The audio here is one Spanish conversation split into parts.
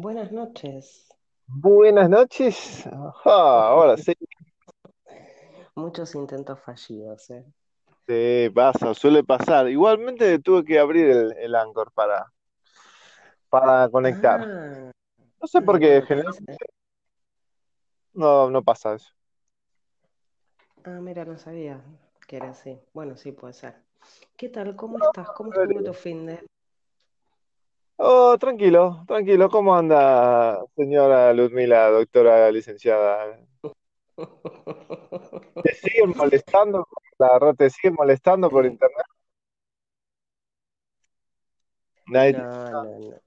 Buenas noches. Buenas noches. Ajá, ahora sí. Muchos intentos fallidos, ¿eh? Sí, pasa, suele pasar. Igualmente tuve que abrir el, el Anchor para, para conectar. Ah, No sé por qué, generalmente no, no pasa eso. Ah, mira, no sabía que era así. Bueno, sí, puede ser. ¿Qué tal? ¿Cómo estás? ¿Cómo estuvo tu fin de? Oh, tranquilo, tranquilo. ¿Cómo anda, señora Ludmila, doctora licenciada? ¿Te siguen molestando? La ¿te siguen molestando por Eh, internet? Nadie te- no, no, no.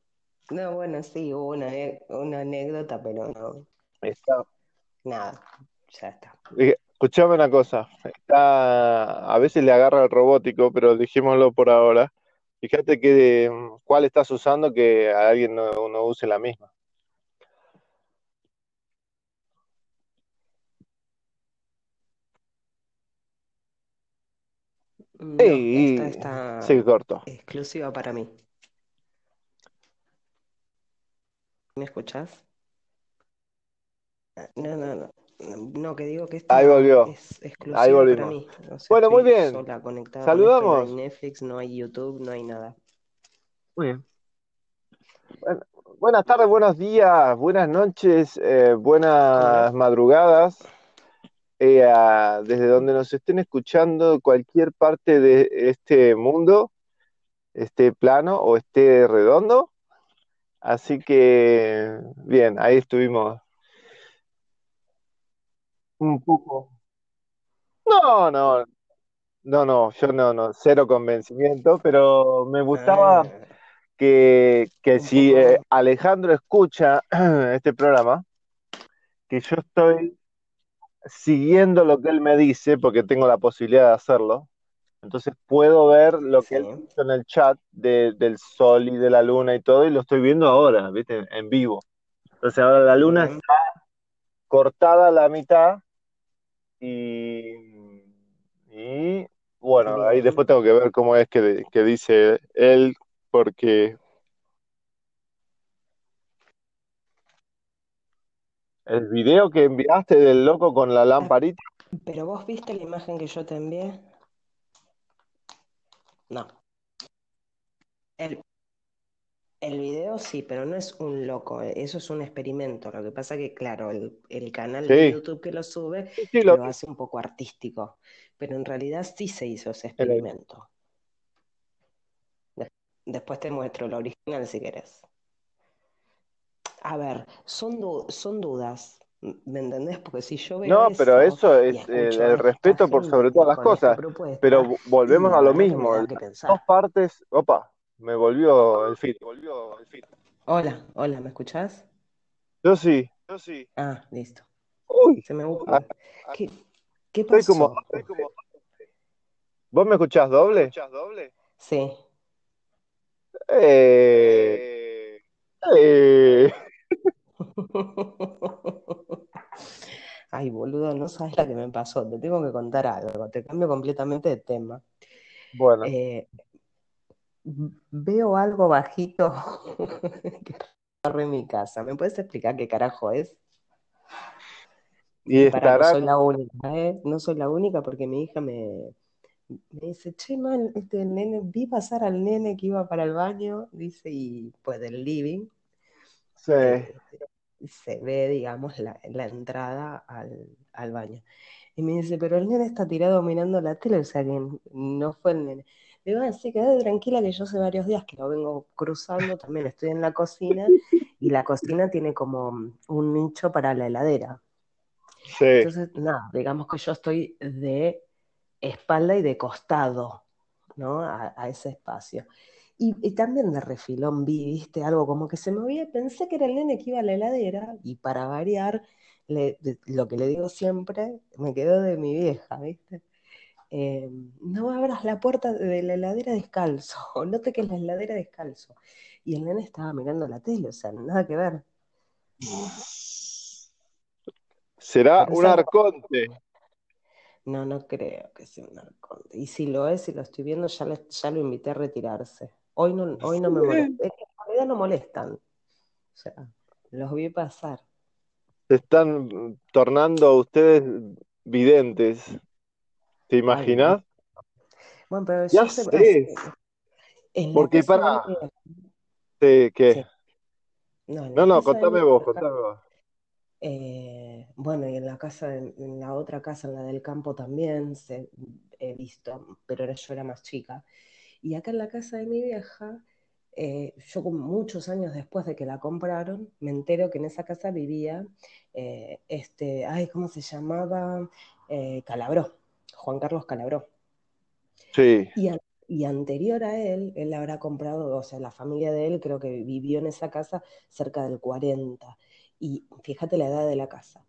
No, bueno, sí, hubo una, ane- una anécdota, pero no, está- nada, ya está. Dije, Escuchame una cosa, está, a veces le agarra el robótico, pero dejémoslo por ahora. Fíjate que mm, cuál estás usando que a alguien no, no use la misma. No, esta Sí, sí, está corto. exclusiva para mí. ¿Me escuchás? No, no, no. No, que digo que Ahí esta volvió, es ahí exclusiva para volvimos. mí. O sea, Bueno, muy bien. sola conectada con esto. No hay Saludamos. Netflix, no hay YouTube, no hay nada. Muy bien. Bueno, buenas tardes, buenos días, buenas noches, eh, buenas madrugadas. eh, a- desde donde nos estén escuchando, cualquier parte de este mundo, esté plano o esté redondo. Así que, bien, ahí estuvimos un poco. No, no, no, no, yo no, no, cero convencimiento, pero me gustaba Ah, que, que un si eh, poco. Alejandro escucha este programa, que yo estoy siguiendo lo que él me dice, porque tengo la posibilidad de hacerlo, entonces puedo ver lo que él Sí, puso en el chat de- del sol y de la luna y todo, y lo estoy viendo ahora, ¿viste? En vivo. Entonces ahora la luna está cortada a la mitad Y, y bueno, ahí después tengo que ver cómo es que, que dice él, porque el video que enviaste del loco con la lamparita, ¿Pero vos viste la imagen que yo te envié? No. El, el video sí, pero no es un loco, eh, eso es un experimento. Lo que pasa que, claro, el, el canal de YouTube que lo sube sí, sí, lo lo hace un poco artístico, pero en realidad sí se hizo ese en el- experimento. De- después te muestro el original si querés. A ver, son, du- son dudas, ¿me entendés? Porque si yo veo No, pero eso es el, a el esta respeto por sobre todas las cosas, pero volvemos a lo mismo, dos partes, opa, me volvió el feed. Hola, hola, ¿me escuchás? Yo sí, Ah, listo. uy, Se me... ah, ¿Qué, qué estoy como, pasó? ¿vos me escuchás doble? Sí. Eh, eh. Ay, boludo, no sabes la que me pasó. Te tengo que contar algo. Te cambio completamente de tema. Bueno, Eh, veo algo bajito que corre en mi casa. ¿Me puedes explicar qué carajo es? y Y para, no soy la única, ¿eh? No soy la única porque mi hija me, me dice, che, man, este el nene, vi pasar al nene que iba para el baño, dice, y pues del living, Sí, eh, se ve, digamos, la, la entrada al, al baño. Y me dice, pero el nene está tirado mirando la tele, o sea que no fue el nene. Le digo, ah, sí, quédate tranquila que yo hace varios días que lo vengo cruzando, también estoy en la cocina, y la cocina tiene como un nicho para la heladera. sí. Entonces, nada, digamos que yo estoy de espalda y de costado, ¿no? A, a ese espacio. Y, y también de refilón vi, viste, algo como que se movía, pensé que era el nene que iba a la heladera, y para variar, le- de- lo que le digo siempre, me quedó de mi vieja, ¿viste? Eh, no abras la puerta de la heladera descalzo, no te quedes la heladera descalzo. Y el nene estaba mirando la tele, o sea, nada que ver. Será Pero un arconte. No, no creo que sea un arconte. Y si lo es, si lo estoy viendo, ya, le- ya lo invité a retirarse. Hoy no, hoy no me molesta. Sí. Es que en realidad no molestan. O sea, los vi pasar. Se están tornando ustedes videntes. ¿Te imaginas? Bueno, pero Ya yo sé, en la Porque de para. Sí, ¿qué? sí. No, No, de contame vos, contame vos. eh, bueno, y en la casa, en la otra casa, en la del campo también se, he visto, pero era, yo era más chica. Y acá en la casa de mi vieja, eh, yo como muchos años después de que la compraron, me entero que en esa casa vivía eh, este, ay, ¿cómo se llamaba? Eh, Calabró, Juan Carlos Calabró. Sí. Y, a- y anterior a él, él habrá comprado, o sea, la familia de él creo que vivió en esa casa cerca del 40. Y fíjate la edad de la casa,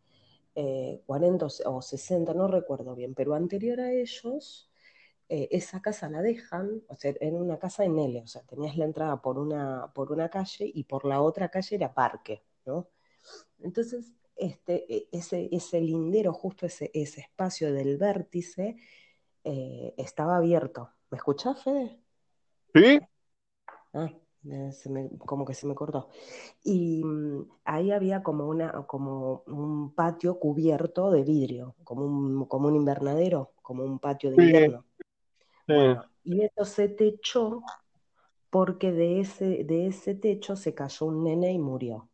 eh, 40 o se- o 60, no recuerdo bien, pero anterior a ellos, eh, esa casa la dejan, o sea, era una casa en L, o sea, tenías la entrada por una, por una calle y por la otra calle era parque, ¿no? Entonces, este, e- ese, ese lindero, justo ese, ese espacio del vértice, eh, estaba abierto. ¿Me escuchás, Fede? ¿Sí? Ah, eh, se me- como que se me cortó. Y mm, ahí había como, una, como un patio cubierto de vidrio, como un, como un invernadero, como un patio de invierno. sí. Bueno, y eso se techó porque de ese, de ese techo se cayó un nene y murió.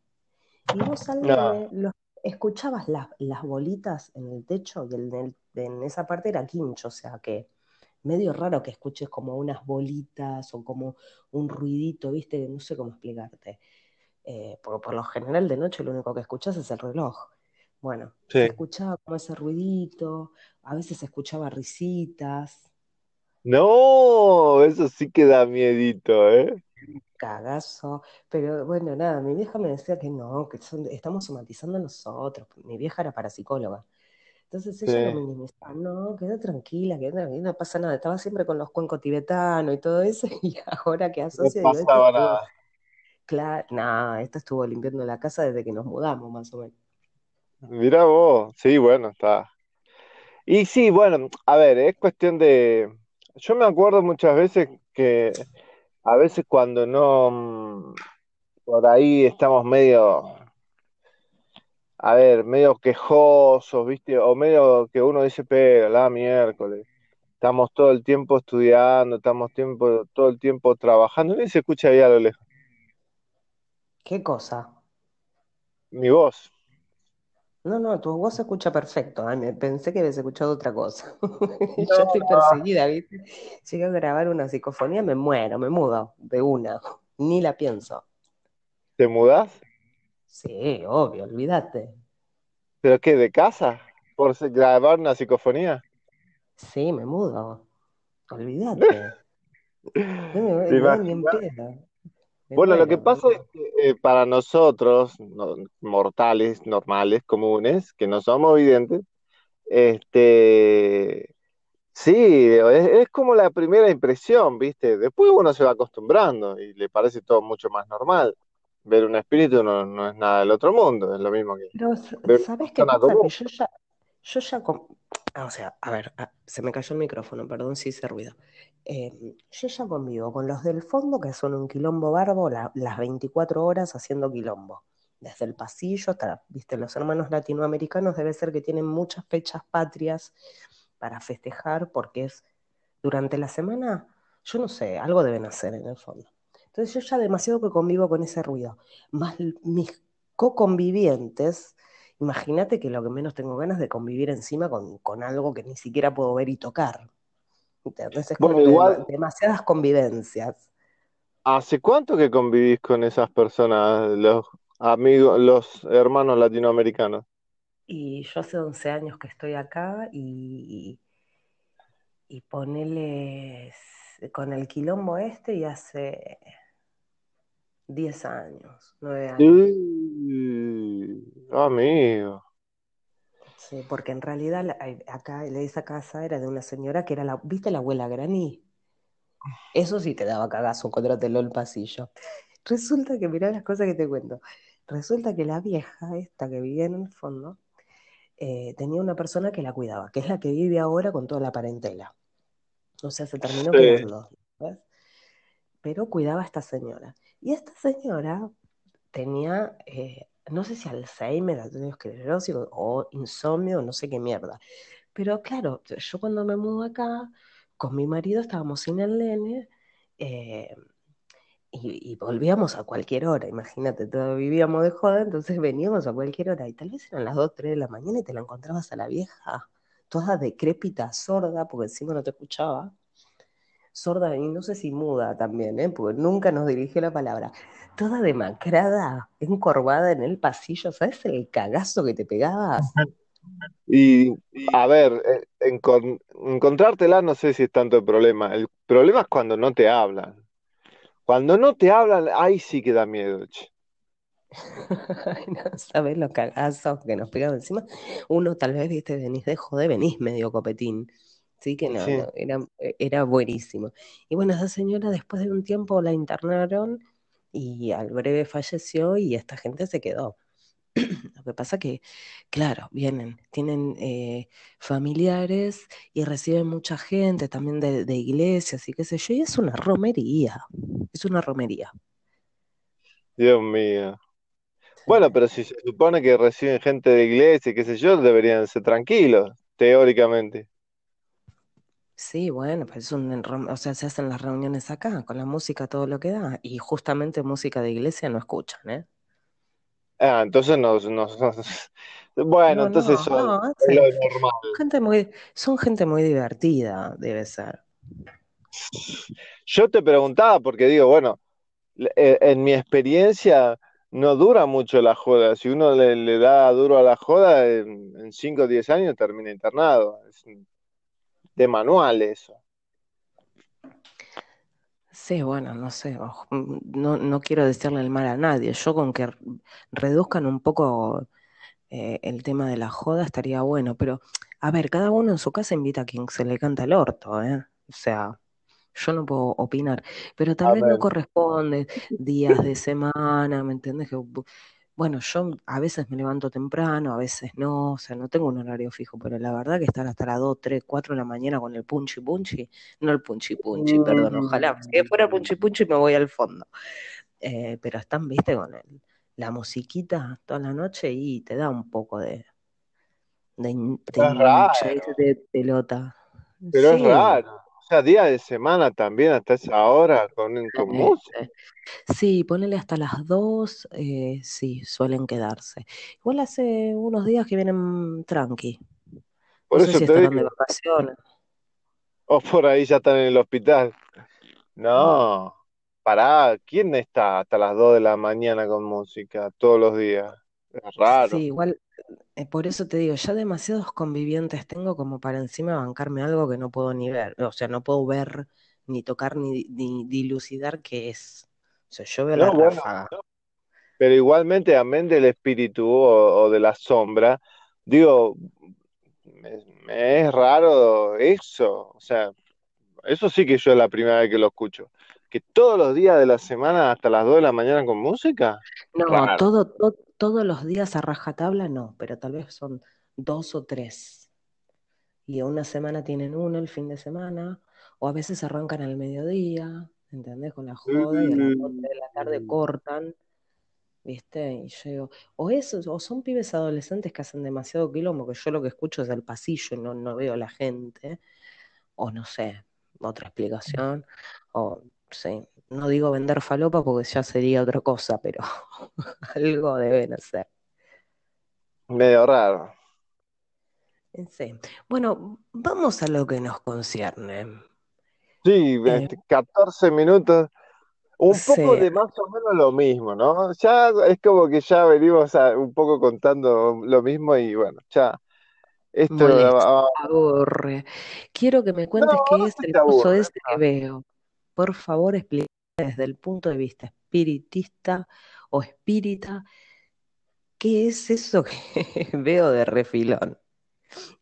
Y vos al nene lo, escuchabas las, las bolitas en el techo y el- el- en esa parte era quincho, o sea que medio raro que escuches como unas bolitas o como un ruidito, ¿viste? No sé cómo explicarte. Eh, por, por lo general de noche lo único que escuchas es el reloj. Bueno, se sí. escuchaba como ese ruidito, a veces se escuchaba risitas, No, eso sí que da miedito, ¿eh? Cagazo, pero bueno, nada, mi vieja me decía que no, que son- estamos somatizando nosotros, mi vieja era parapsicóloga. Entonces ella lo Sí. minimizaba, no, queda tranquila, queda tranquila, no pasa nada, estaba siempre con los cuencos tibetanos y todo eso, y ahora que No asocia, esto pasaba nada. claro, no, esto estuvo limpiando la casa desde que nos mudamos, más o menos. Mirá vos, sí, bueno, está. Y sí, bueno, a ver, es cuestión de... Yo me acuerdo muchas veces que a veces cuando no, mm, por ahí estamos medio, a ver, medio quejosos, ¿viste? O medio que uno dice, pero la miércoles, estamos todo el tiempo estudiando, estamos tiempo, todo el tiempo trabajando, y se escucha ahí a lo lejos, ¿Qué cosa? mi voz. No, no, tu voz se escucha perfecto, ay, me pensé que habías escuchado otra cosa. No, Yo estoy perseguida, ¿viste? Llegué a grabar una psicofonía, me muero, me mudo de una, ni la pienso. ¿te mudás? Sí, obvio, olvídate. ¿Pero qué, de casa? ¿Por grabar una psicofonía? Sí, me mudo, olvídate. No me. Bueno, lo que pasa es que eh, para nosotros, no- mortales, normales, comunes, que no somos videntes, este, sí, es, es como la primera impresión, ¿viste? Después uno se va acostumbrando y le parece todo mucho más normal. Ver un espíritu no, no es nada del otro mundo, es lo mismo que Pero, s- ver una ¿sabés qué pasa? Que yo ya, yo ya, con- ah, o sea, a ver, ah, se me cayó el micrófono, perdón si hice ruido. Eh, yo ya convivo con los del fondo, que son un quilombo barbo, la- las 24 horas haciendo quilombo. Desde el pasillo hasta, viste, los hermanos latinoamericanos debe ser que tienen muchas fechas patrias para festejar, porque es durante la semana, yo no sé, algo deben hacer en el fondo. Entonces yo ya demasiado que convivo con ese ruido. Más mis co-convivientes, imagínate que lo que menos tengo ganas de convivir encima con, con algo que ni siquiera puedo ver y tocar. Bueno, igual, demasiadas convivencias. ¿hace cuánto que convivís con esas personas, los amigos, los hermanos latinoamericanos? Y yo hace 11 años que estoy acá y, y ponele con el quilombo este y hace 10 años, 9 años. Sí, amigo. Sí, porque en realidad ay, acá esa casa era de una señora que era la, ¿viste la abuela Granny? Eso sí te daba cagazo encontrártelo en el pasillo. Resulta que, mirá las cosas que te cuento. Resulta que la vieja, esta que vivía en el fondo, eh, tenía una persona que la cuidaba, que es la que vive ahora con toda la parentela. O sea, se terminó Sí. quedando, ¿ves? Pero cuidaba a esta señora. Y esta señora tenía, eh, no sé si Alzheimer, aterosclerosis o insomnio, no sé qué mierda. Pero claro, yo cuando me mudo acá, con mi marido estábamos sin el nene, eh, y, volvíamos a cualquier hora, imagínate, todos vivíamos de joda, entonces veníamos a cualquier hora, y tal vez eran las 2, 3 de la mañana y te la encontrabas a la vieja, toda decrépita, sorda, porque encima no te escuchaba, sorda y no sé si muda también, ¿eh? porque nunca nos dirigió la palabra, toda demacrada, encorvada en el pasillo, ¿sabes el cagazo que te pegabas? Y, a ver, eh, encontrártela no sé si es tanto el problema, el problema es cuando no te hablan. Cuando no te hablan, ahí sí que da miedo, che. no sabes los cagazos que nos pegaban encima. Uno tal vez, viste, venís de joder, venís medio copetín. Sí, que no, era, era buenísimo. Y bueno, esa señora después de un tiempo la internaron y al breve falleció y esta gente se quedó. Lo que pasa que, claro, vienen, tienen eh, familiares y reciben mucha gente también de, de, iglesias y qué sé yo, y es una romería, es una romería. Dios mío. Bueno, pero si se supone que reciben gente de iglesia y qué sé yo, deberían ser tranquilos, teóricamente. Sí, bueno, pues es un, o sea, se hacen las reuniones acá, con la música, todo lo que da, y justamente música de iglesia no escuchan, ¿eh? Ah, entonces nos, bueno, entonces son, normal. Gente muy, son gente muy divertida, debe ser. Yo te preguntaba porque digo, bueno, eh, en mi experiencia no dura mucho la joda. Si uno le, da duro a la joda, en 5 o 10 años termina internado. Es de manual eso. Sí, bueno, no sé, no, no quiero decirle el mal a nadie. Yo con que reduzcan un poco eh, el tema de la joda estaría bueno, pero a ver, cada uno en su casa invita a quien se le canta el orto, ¿eh? O sea, yo no puedo opinar, pero tal vez no corresponde días de semana, ¿me entiendes? Que bueno, yo a veces me levanto temprano, a veces no, o sea, no tengo un horario fijo, pero la verdad que estar hasta las 2, 3, 4 de la mañana con el punchi punchi, no el punchi punchi, perdón, ojalá, si fuera punchi punchi me voy al fondo. Eh, pero están, viste, con el, la musiquita toda la noche y te da un poco de, de, de, pelota. Pero es raro día de semana también hasta esa hora con, con música. Sí, ponele hasta las dos, eh, sí, suelen quedarse. Igual hace unos días que vienen tranqui. Por eso si te de vacaciones. O por ahí ya están en el hospital. No, pará, ¿quién está hasta las 2 de la mañana con música todos los días? Es raro. Sí, igual eh, por eso te digo, ya demasiados convivientes tengo como para encima bancarme algo que no puedo ni ver, o sea, no puedo ver, ni tocar, ni, dilucidar qué es. O sea, yo veo la ráfaga. pero igualmente, amén del espíritu o, de la sombra, digo, me, es raro eso, o sea, eso sí que yo es la primera vez que lo escucho. Que todos los días de la semana hasta las 2 de la mañana con música. No, todo, todo, todos los días a rajatabla no, pero tal vez son dos o tres. Y una semana tienen uno el fin de semana, o a veces arrancan al mediodía, ¿entendés? Con la joda y a las 8 de la tarde cortan, ¿viste? Y yo digo, o eso, o son pibes adolescentes que hacen demasiado quilombo, que yo lo que escucho es el pasillo y no, no veo a la gente, o no sé, otra explicación, o sí, no digo vender falopa porque ya sería otra cosa, pero algo deben hacer. Medio raro. Sí. Bueno, vamos a lo que nos concierne. Sí, 14 eh, minutos. Un poco de más o menos lo mismo, ¿no? Ya es como que ya venimos un poco contando lo mismo y bueno, ya. Esto aburre. Quiero que me cuentes qué es el uso este que veo. Por favor, explica desde el punto de vista espiritista o espírita, ¿qué es eso que veo de refilón?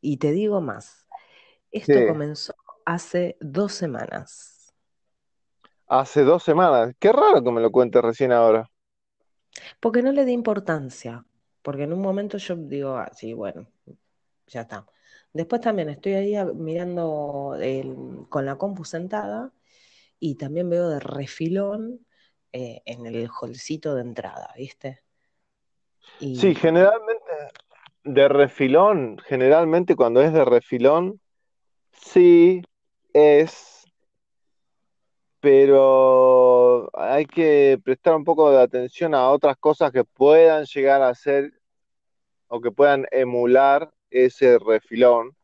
Y te digo más, esto comenzó hace dos semanas. Hace dos semanas. Qué raro que me lo cuentes recién ahora. Porque no le di importancia. Porque en un momento yo digo, ah, sí, bueno, ya está. Después también estoy ahí mirando con la compu sentada y también veo de refilón eh, en el holcito de entrada, ¿viste? Sí, generalmente de refilón, generalmente cuando es de refilón, sí es, pero hay que prestar un poco de atención a otras cosas que puedan llegar a ser o que puedan emular ese refilón.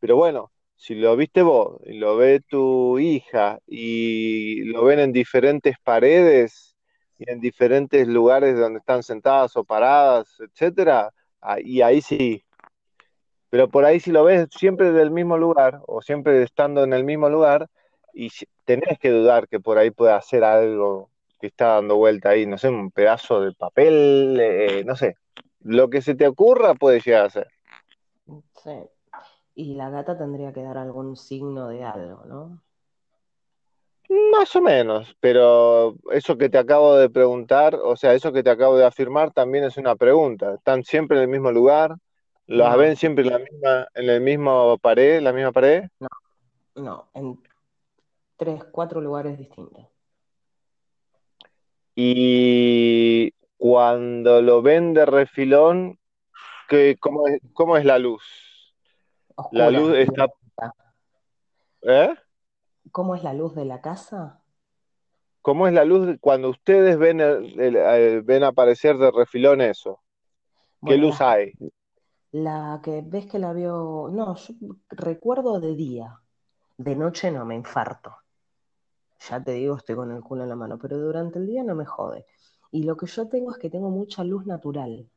Pero bueno, si lo viste vos y lo ve tu hija y lo ven en diferentes paredes y en diferentes lugares donde están sentadas o paradas, etcétera, y ahí sí. Pero por ahí si lo ves siempre del mismo lugar o siempre estando en el mismo lugar y tenés que dudar que por ahí pueda hacer algo que está dando vuelta ahí, no sé, un pedazo de papel, eh, no sé, lo que se te ocurra puede llegar a ser. Sí. Y la gata tendría que dar algún signo de algo, ¿no? Más o menos, pero eso que te acabo de preguntar, o sea, eso que te acabo de afirmar también es una pregunta. ¿Están siempre en el mismo lugar? ¿Las ven siempre en la misma, en el mismo pared, la misma pared? No, no, en tres, cuatro lugares distintos. Y cuando lo ven de refilón, ¿qué, cómo, es, ¿cómo es la luz? La luz está... ¿Eh? ¿Cómo es la luz de la casa? ¿Cómo es la luz cuando ustedes ven, ven aparecer de refilón eso? ¿Qué luz hay? La que ves que la vio, no, yo recuerdo de día, de noche no, me infarto. Ya te digo, estoy con el culo en la mano, pero durante el día no me jode. Y lo que yo tengo es que tengo mucha luz natural.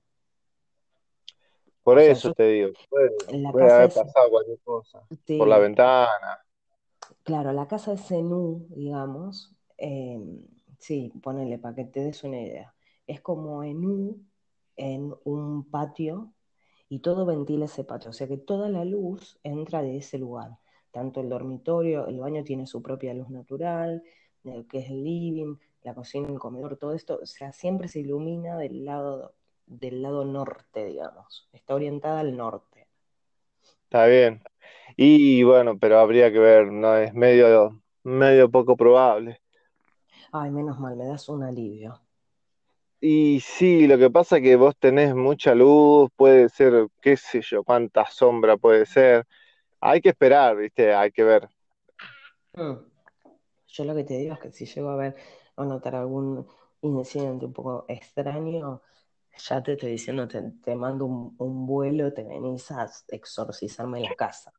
Por eso te digo, puede, haber pasado cualquier cosa. Por la ventana. Claro, la casa es Zenú, digamos. Em, sí, ponele para que te des una idea. Es como en U, en un patio, y todo ventila ese patio. O sea que toda la luz entra de ese lugar. Tanto el dormitorio, el baño tiene su propia luz natural, el que es el living, la cocina, el comedor, todo esto, o sea, siempre se ilumina del lado del lado norte, digamos. Está orientada al norte. Está bien. Y bueno, pero habría que ver, no es medio, medio poco probable. Ay, menos mal, me das un alivio. Y sí, lo que pasa es que vos tenés mucha luz, puede ser, qué sé yo, cuánta sombra puede ser. Hay que esperar, ¿viste? Hay que ver. Mm. Yo lo que te digo es que si llego a ver o notar algún incidente un poco extraño, ya te estoy diciendo, te, mando un, vuelo, te venís a exorcizarme en la casa.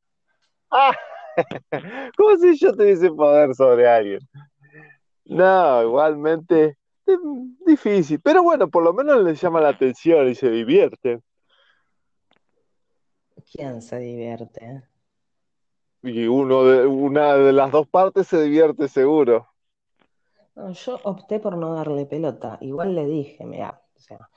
Ah, como si yo tuviese poder sobre alguien. No, igualmente es difícil, pero bueno, por lo menos le llama la atención y se divierte. ¿Quién se divierte? Y uno de, una de las dos partes se divierte seguro. yo opté por no darle pelota. Igual le dije, mira, o sea,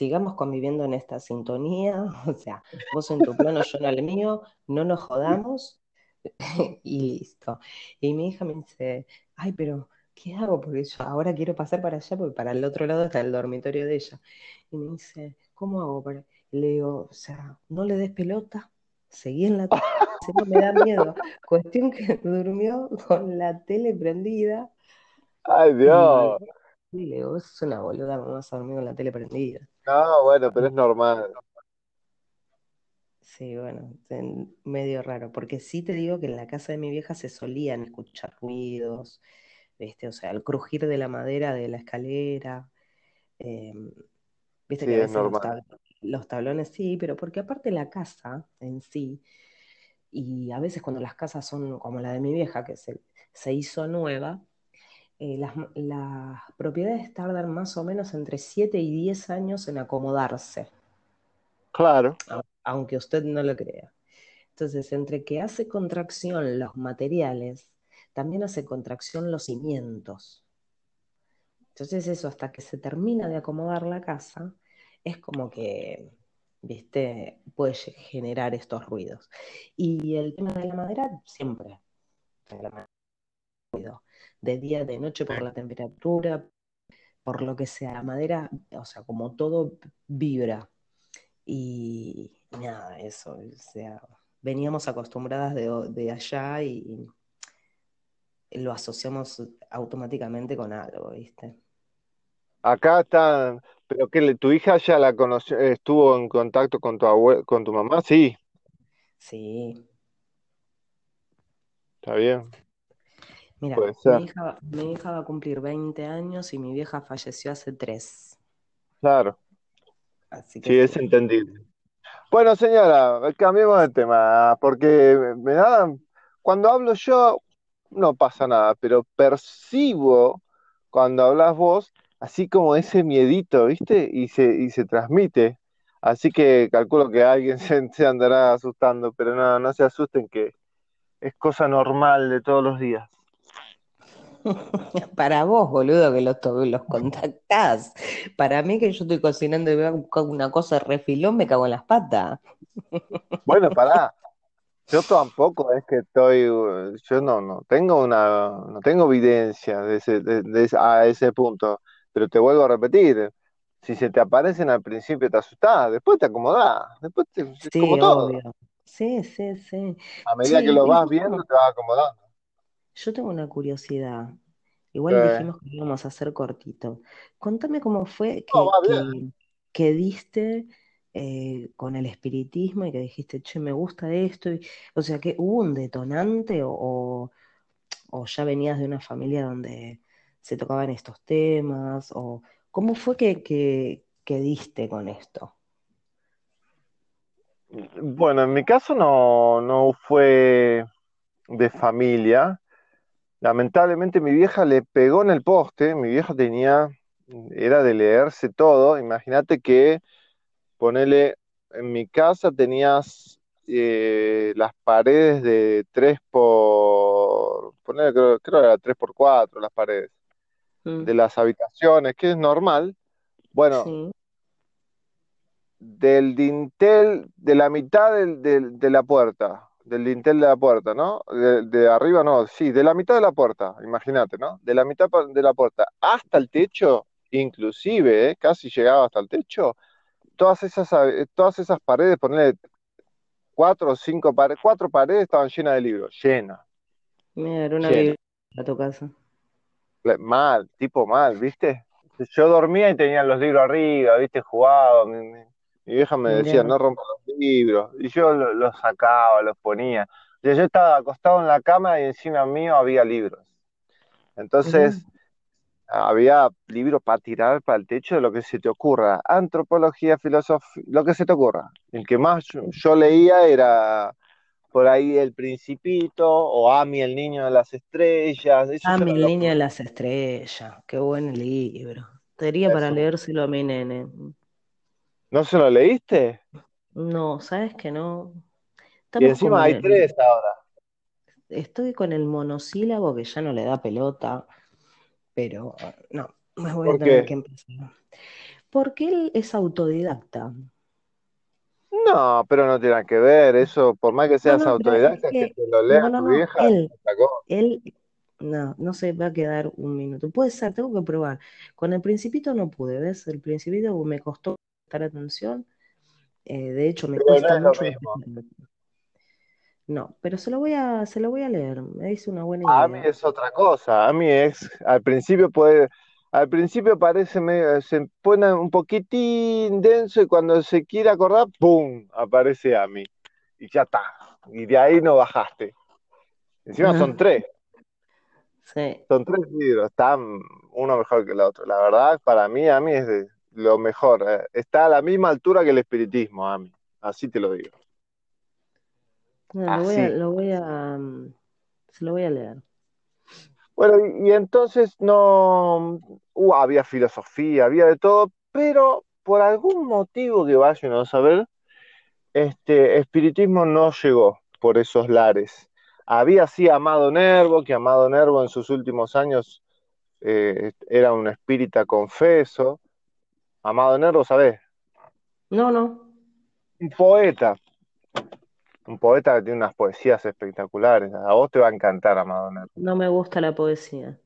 sigamos conviviendo en esta sintonía, o sea, vos en tu plano, yo en el mío, no nos jodamos y listo. Y mi hija me dice, ay, pero ¿qué hago? Porque yo ahora quiero pasar para allá, porque para el otro lado está el dormitorio de ella. Y me dice, ¿cómo hago? Para... le digo, o sea, no le des pelota, seguí en la tele, no me da miedo. Cuestión que durmió con la tele prendida. Ay, Dios. Y le digo, es una boluda, vamos a dormir con la tele prendida. No, bueno, pero es normal. Sí, bueno, medio raro, porque sí te digo que en la casa de mi vieja se solían escuchar ruidos, ¿viste? O sea, el crujir de la madera de la escalera, em, viste que a veces los, tablones sí, pero porque aparte la casa en sí, y a veces cuando las casas son como la de mi vieja, que se, se hizo nueva, eh, las, propiedades tardan más o menos entre 7 y 10 años en acomodarse. Claro. Aunque usted no lo crea. Entonces, entre que hace contracción los materiales, también hace contracción los cimientos. Entonces, eso hasta que se termina de acomodar la casa, es como que, viste, puede generar estos ruidos. Y el tema de la madera, siempre. ruido de día, de noche, por la temperatura, por lo que sea. La madera, o sea, como todo vibra. Y, nada, eso, o sea, veníamos acostumbradas de, allá y lo asociamos automáticamente con algo, ¿viste? Acá está, pero que tu hija ya la conoció, estuvo en contacto con tu abue- con tu mamá, sí, Sí, está bien, mira, puede ser, mi hija, mi hija va a cumplir 20 años y mi vieja falleció hace 3. claro, Así que sí, es entendible. Bueno, señora, cambiemos de tema, porque me da, cuando hablo yo no pasa nada, pero percibo cuando hablas vos, así como ese miedito, ¿viste? Y se, y se transmite. Así que calculo que alguien se, se andará asustando, pero no, no se asusten que es cosa normal de todos los días. Para vos, boludo, que los, los contactás. Para mí que yo estoy cocinando y veo una cosa de refilón, me cago en las patas. Bueno, pará, yo tampoco es que estoy, yo no, no tengo una, no tengo evidencia de ese, de- de a ese punto, pero te vuelvo a repetir, si se te aparecen al principio te asustás, después te acomodás, después te- como todo, obvio. Sí, sí, sí. a medida que lo vas viendo te vas acomodando. Yo tengo una curiosidad. Sí. Igual dijimos que íbamos a hacer cortito. Contame cómo fue No, que, bien. que, que diste eh, con el espiritismo y que dijiste, che, me gusta esto. y- o sea, que hubo un detonante o, o- o ya venías de una familia donde se tocaban estos temas, o cómo fue que, que, que diste con esto. Bueno, en mi caso no, no fue de familia. Lamentablemente mi vieja le pegó en el poste, mi vieja tenía, era de leerse todo. Imagínate que Ponele, en mi casa tenías eh, las paredes de 3 por, ponele, creo, creo que era 3 por 4 las paredes Mm, de las habitaciones, que es normal. Bueno, sí, del dintel, de la mitad del- del- de la puerta, del dintel de la puerta, ¿no? De, de arriba no, sí, de la mitad de la puerta, imagínate, ¿no? De la mitad de la puerta hasta el techo, inclusive, ¿eh? Casi llegaba hasta el techo. Todas esas, todas esas paredes, ponele cuatro o cinco paredes, cuatro paredes estaban llenas de libros, llenas, mira, era una biblia a tu casa. Mal, tipo mal, ¿viste? Yo dormía y tenía los libros arriba, ¿viste? Jugaba, mi, mi- mi vieja me decía, no rompas los libros, y yo lo- los sacaba, los ponía. O sea, yo estaba acostado en la cama y encima mío había libros. Entonces, había libros para tirar para el techo de lo que se te ocurra, antropología, filosofía, lo que se te ocurra. El que más yo, yo leía era por ahí El Principito o Ami, el niño de las estrellas, esos mi eran los niño de las estrellas, qué buen libro. Sería para leérselo a mi nene. ¿No se lo leíste? No, ¿sabes que no? Y Estamos encima en hay tres ahora. estoy con el monosílabo que ya no le da pelota, pero no, me voy a ¿Por tener que empezar. Porque él es autodidacta. No, pero no tiene nada que ver. Eso, por más que seas no, pero es autodidacta, que que, te lo lea no, tu vieja, él, él, no, no se va a quedar un minuto. Puede ser, tengo que probar. Con el Principito no pude, ¿ves? El Principito me costó prestar atención. eh, de hecho, me Pero cuesta mucho. No, pero se lo voy a, se lo voy a leer. Me dice una buena A mí idea. es otra cosa. A mí es, al principio puede, al principio parece medio, se pone un poquitín denso y cuando se quiere acordar, ¡pum! aparece a mí. Y ya está. Y de ahí no bajaste. Encima son tres, Sí. son tres libros, están uno mejor que el otro. La verdad, para mí, a mí es de lo mejor. eh. Está a la misma altura que el espiritismo, a mí. Así te lo digo. No, lo voy a, lo voy a, mm, se lo voy a leer. Bueno, y, y entonces no, uh, había filosofía, había de todo, pero por algún motivo que vaya uno a saber, este espiritismo no llegó por esos lares. Había sí Amado Nervo, que Amado Nervo en sus últimos años eh, era un espírita confeso. Amado Nervo, ¿sabés? No, no, Un poeta, un poeta que tiene unas poesías espectaculares. A vos te va a encantar Amado Nervo. no me gusta la poesía.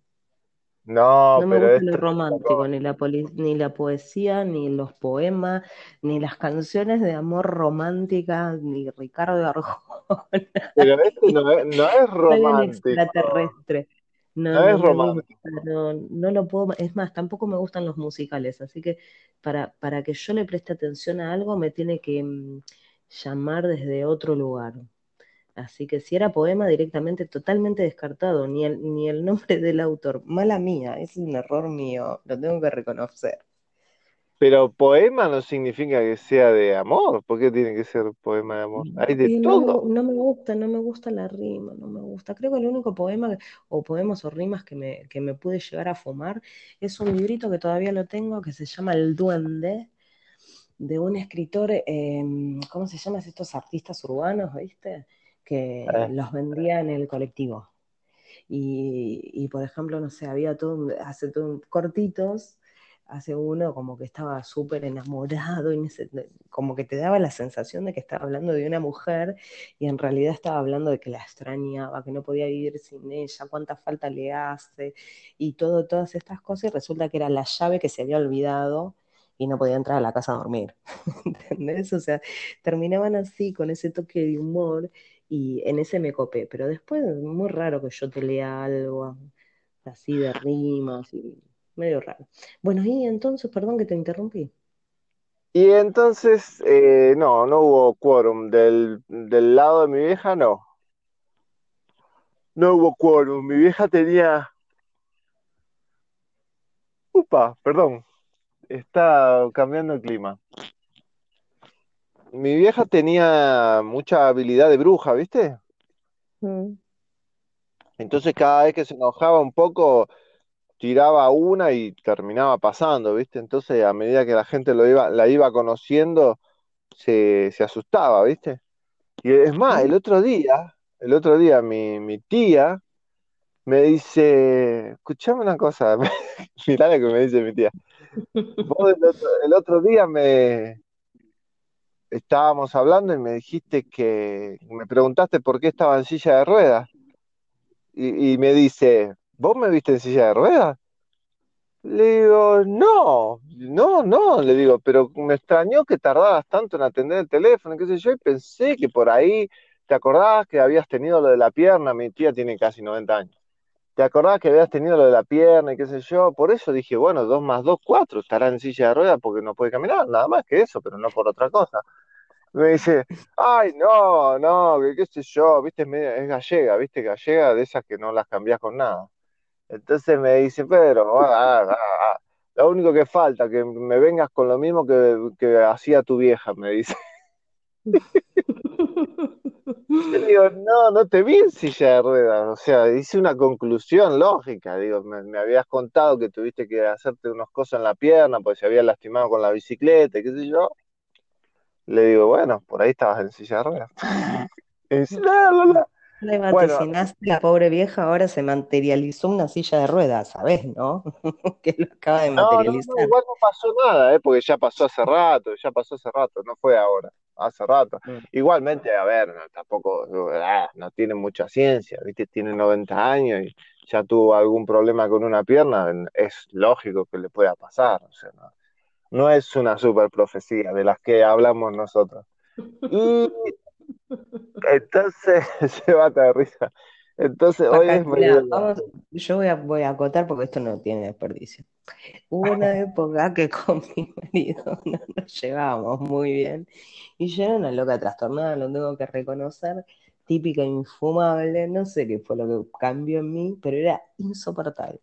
No, No me pero gusta es lo romántico, ni la, poli- ni la poesía, ni los poemas, ni las canciones de amor románticas, ni Ricardo Arjona. Pero este no es, no es romántico. extraterrestre. No, es romántico. no, no lo puedo, es más, tampoco me gustan los musicales, así que para, para que yo le preste atención a algo me tiene que mm, llamar desde otro lugar. Así que si era poema directamente totalmente descartado, ni el, ni el nombre del autor, mala mía, es un error mío, lo tengo que reconocer. Pero poema no significa que sea de amor. ¿Por qué tiene que ser poema de amor? Hay de Y no me, todo. no me gusta, no me gusta la rima, no me gusta. Creo que el único poema que- o poemas o rimas que me, que me pude llegar a fumar es un librito que todavía lo tengo que se llama El Duende, de un escritor, eh, ¿cómo se llaman estos artistas urbanos, viste? Que Eh, los vendía en el colectivo. Y, y, por ejemplo, no sé, había todo, un- hace todo un- cortitos, hace uno como que estaba súper enamorado y como que te daba la sensación de que estaba hablando de una mujer y en realidad estaba hablando de que la extrañaba, que no podía vivir sin ella, cuánta falta le hace y todo, todas estas cosas y resulta que era la llave que se había olvidado y no podía entrar a la casa a dormir. ¿Entendés? O sea, terminaban así con ese toque de humor y en ese me copé, pero después es muy raro que yo te lea algo así de rimas y medio raro. Bueno, y entonces, perdón que te interrumpí. Y entonces, eh, no, no hubo quórum. Del, del lado de mi vieja, no. No hubo quórum. Mi vieja tenía... Upa, perdón. Está cambiando el clima. Mi vieja tenía mucha habilidad de bruja, ¿viste? Mm. Entonces cada vez que se enojaba un poco, tiraba una y terminaba pasando, ¿viste? Entonces a medida que la gente lo iba, la iba conociendo, se, se asustaba, ¿viste? Y es más, el otro día, el otro día mi, mi tía me dice, escuchame una cosa, mirá lo que me dice mi tía. Vos el otro, el otro día me estábamos hablando y me dijiste que, me preguntaste por qué estaba en silla de ruedas. Y, y me dice, ¿vos me viste en silla de ruedas? Le digo, no, no, no, le digo, pero me extrañó que tardaras tanto en atender el teléfono, qué sé yo, y pensé que por ahí, ¿te acordabas que habías tenido lo de la pierna? Mi tía tiene casi 90 años. ¿Te acordabas que habías tenido lo de la pierna y qué sé yo? Por eso dije, bueno, dos más dos, cuatro, estará en silla de ruedas porque no puede caminar, nada más que eso, pero no por otra cosa. Me dice, ay, no, no, que qué sé yo, viste, es, es gallega, viste, gallega de esas que no las cambiás con nada. Entonces me dice, Pedro, ah, ah, ah, lo único que falta, que me vengas con lo mismo que, hacía tu vieja, me dice. Yo le digo, no, no te vi en silla de ruedas, o sea, hice una conclusión lógica, digo, me, habías contado que tuviste que hacerte unas cosas en la pierna, porque se había lastimado con la bicicleta, qué sé yo. Le digo, bueno, por ahí estabas en silla de ruedas. Y dice, "La, la, la". Le Bueno, la pobre vieja ahora se materializó una silla de ruedas, ¿sabés, no? Que lo acaba de No, no, no, materializar. igual no pasó nada, ¿eh? Porque ya pasó hace rato, ya pasó hace rato, no fue ahora, hace rato. Mm. Igualmente, a ver, tampoco, ah, no tiene mucha ciencia, ¿viste? Tiene 90 años y ya tuvo algún problema con una pierna, es lógico que le pueda pasar, o sea, no, no es una super profecía de las que hablamos nosotros. Y entonces, se va de risa. Entonces, hoy es medio... vamos, yo voy a, voy a acotar porque esto no tiene desperdicio. Hubo una época que con mi marido no nos llevábamos muy bien y yo era una loca trastornada, lo tengo que reconocer, típica infumable, no sé qué fue lo que cambió en mí, pero era insoportable.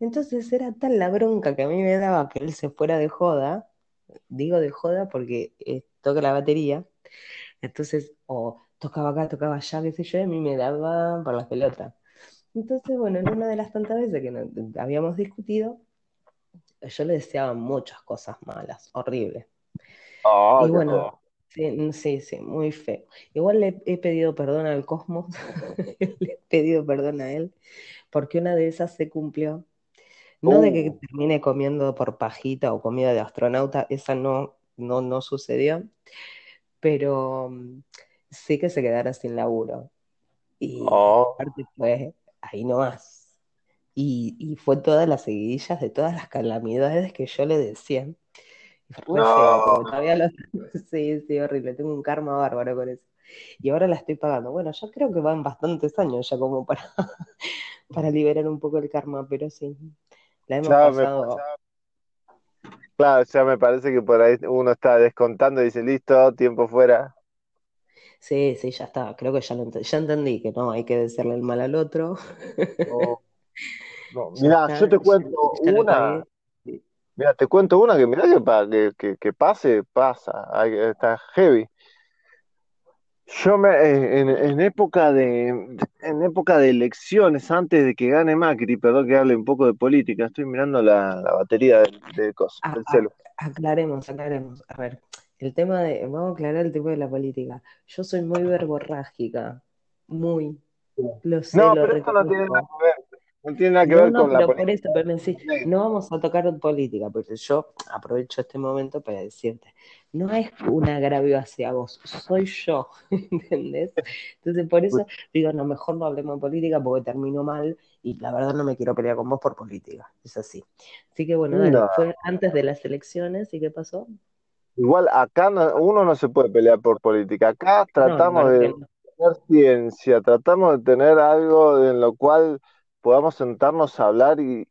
Entonces era tal la bronca que a mí me daba que él se fuera de joda, digo de joda porque eh, toca la batería, entonces o tocaba acá, tocaba allá, qué sé yo, y a mí me daba por las pelotas. Entonces, bueno, en una de las tantas veces que no- habíamos discutido, yo le deseaba muchas cosas malas, horribles. Oh, Y bueno, sí, sí, sí, muy feo. Igual le he pedido perdón al cosmos, le he pedido perdón a él, porque una de esas se cumplió. No de que Uh, termine comiendo por pajita o comida de astronauta, esa no, no, no sucedió, pero mm, sí que se quedara sin laburo. Y oh, aparte fue ahí nomás. Y, y fue todas las seguidillas de todas las calamidades que yo le decía. Feo, no. porque todavía lo... Sí, sí, horrible. Tengo un karma bárbaro con eso. Y ahora la estoy pagando. Bueno, ya creo que van bastantes años ya como para, para liberar un poco el karma, pero sí, la hemos pasado. Claro, ya me parece que por ahí uno está descontando y dice, listo, tiempo fuera. Sí, sí, ya está. Creo que ya, lo ya entendí que no hay que decirle el mal al otro. Mira, yo te cuento una. Mira, te cuento una que mira que, para que, que, pase, pasa. está heavy. Yo me, eh, en, época de en época de elecciones, antes de que gane Macri, perdón que hable un poco de política, estoy mirando la, batería de, cosas, ah, del celu. Ah, aclaremos, aclaremos. A ver, el tema de, vamos a aclarar el tema de la política. Yo soy muy verborrágica, muy. Lo sé, no, pero esto no tiene nada que ver. No tiene nada que ver con la política. no vamos a tocar política, porque yo aprovecho este momento para decirte, no es un agravio hacia vos, soy yo, ¿entendés? Entonces por eso digo, no, mejor no hablemos de política porque termino mal y la verdad no me quiero pelear con vos por política, es así. Así que bueno, fue antes de las elecciones y ¿qué pasó? Igual acá uno no se puede pelear por política, acá tratamos de tener ciencia, tratamos de tener algo en lo cual podamos sentarnos a hablar y,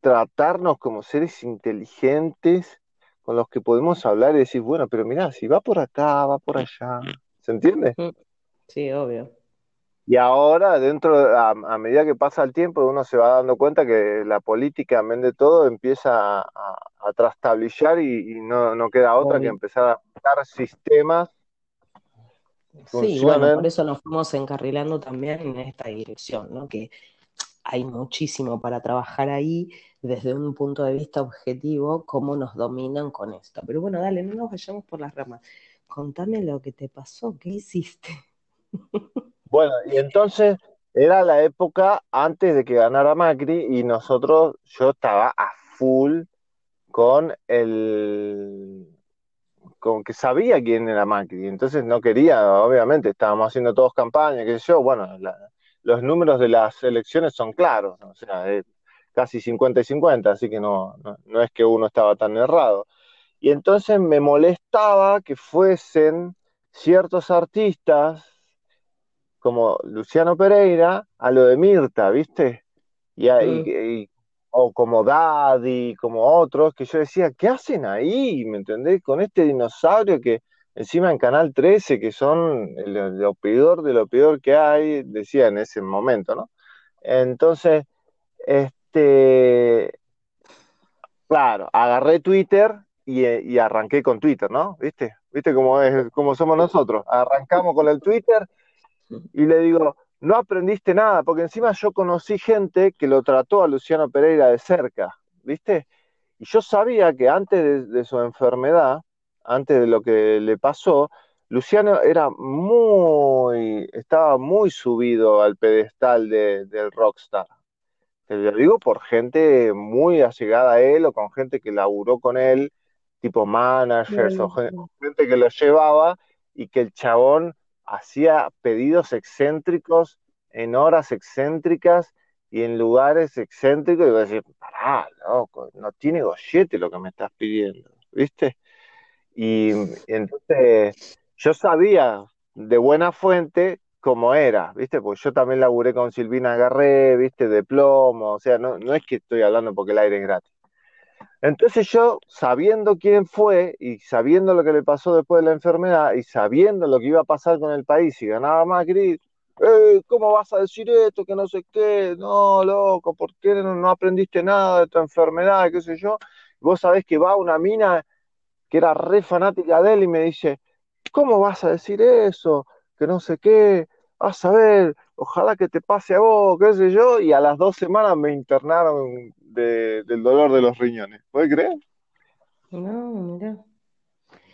tratarnos como seres inteligentes con los que podemos hablar y decir, bueno, pero mira, si va por acá, va por allá, ¿se entiende? Sí, obvio. Y ahora, dentro, a, medida que pasa el tiempo, uno se va dando cuenta que la política, vez de todo, empieza a, a trastabillar y, no, no, queda otra que empezar a dar sistemas. Sí, bueno, por eso nos fuimos encarrilando también en esta dirección, ¿no? Que hay muchísimo para trabajar ahí desde un punto de vista objetivo, cómo nos dominan con esto. Pero bueno, dale, no nos vayamos por las ramas. Contame lo que te pasó, ¿qué hiciste? Bueno, y entonces era la época antes de que ganara Macri y nosotros, yo estaba a full con el con que sabía quién era Macri, entonces no quería, obviamente, estábamos haciendo todos campañas, qué sé yo, bueno, la, los números de las elecciones son claros, o sea, casi 50 y 50, así que no, no, es que uno estaba tan errado. Y entonces me molestaba que fuesen ciertos artistas como Luciano Pereira a lo de Mirta, ¿viste? Y, mm. o como Daddy, como otros, que yo decía, ¿qué hacen ahí? ¿Me entendés? Con este dinosaurio que encima en Canal 13, que son lo, peor de lo peor que hay, decía en ese momento, ¿no? Entonces, este, claro, agarré Twitter y, arranqué con Twitter, ¿no? ¿Viste? ¿Viste cómo, es, cómo somos nosotros? Arrancamos con el Twitter y le digo, no aprendiste nada, porque encima yo conocí gente que lo trató a Luciano Pereira de cerca, ¿viste? Y yo sabía que antes de su enfermedad, antes de lo que le pasó, Luciano era muy, estaba muy subido al pedestal del rockstar. Te lo digo por gente muy allegada a él o con gente que laburó con él, tipo managers o gente que lo llevaba y que el chabón hacía pedidos excéntricos en horas excéntricas y en lugares excéntricos y iba a decir, pará, loco, no tiene gollete lo que me estás pidiendo, ¿viste? Y entonces yo sabía de buena fuente cómo era, ¿viste? Pues yo también laburé con Silvina Garré, ¿viste? De plomo, o sea, no, no es que estoy hablando porque el aire es gratis. Entonces yo, sabiendo quién fue y sabiendo lo que le pasó después de la enfermedad y sabiendo lo que iba a pasar con el país si ganaba Macri, eh, ¿cómo vas a decir esto? Que no sé qué, no, loco, ¿por qué no, no aprendiste nada de tu enfermedad? ¿Qué sé yo? Vos sabés que va una mina que era re fanática de él y me dice, ¿cómo vas a decir eso? Que no sé qué, vas a ver, ojalá que te pase a vos, qué sé yo, y a las dos semanas me internaron del dolor de los riñones. ¿Puedes creer? No, mira.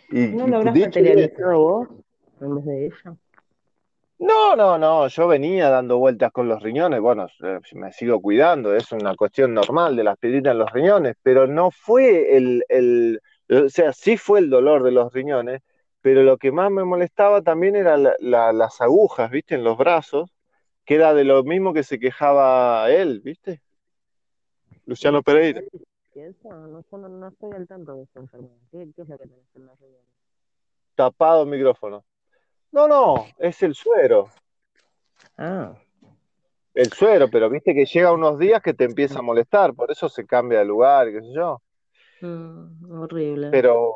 ¿No lo habrás materializado vos en vez de ella? No, no, no, yo venía dando vueltas con los riñones, bueno, eh, me sigo cuidando, es una cuestión normal de las piedritas en los riñones, pero no fue el, o sea, sí fue el dolor de los riñones, pero lo que más me molestaba también eran las agujas, ¿viste? En los brazos, que era de lo mismo que se quejaba él, ¿viste? Luciano Pereira. No, no, no estoy al tanto de esta enfermedad. ¿Qué, es lo que tenés en los riñones? Tapado el micrófono. No, no, es el suero. Ah. el suero, pero viste que llega unos días que te empieza a molestar, por eso se cambia de lugar, qué sé yo. Mm, horrible. Pero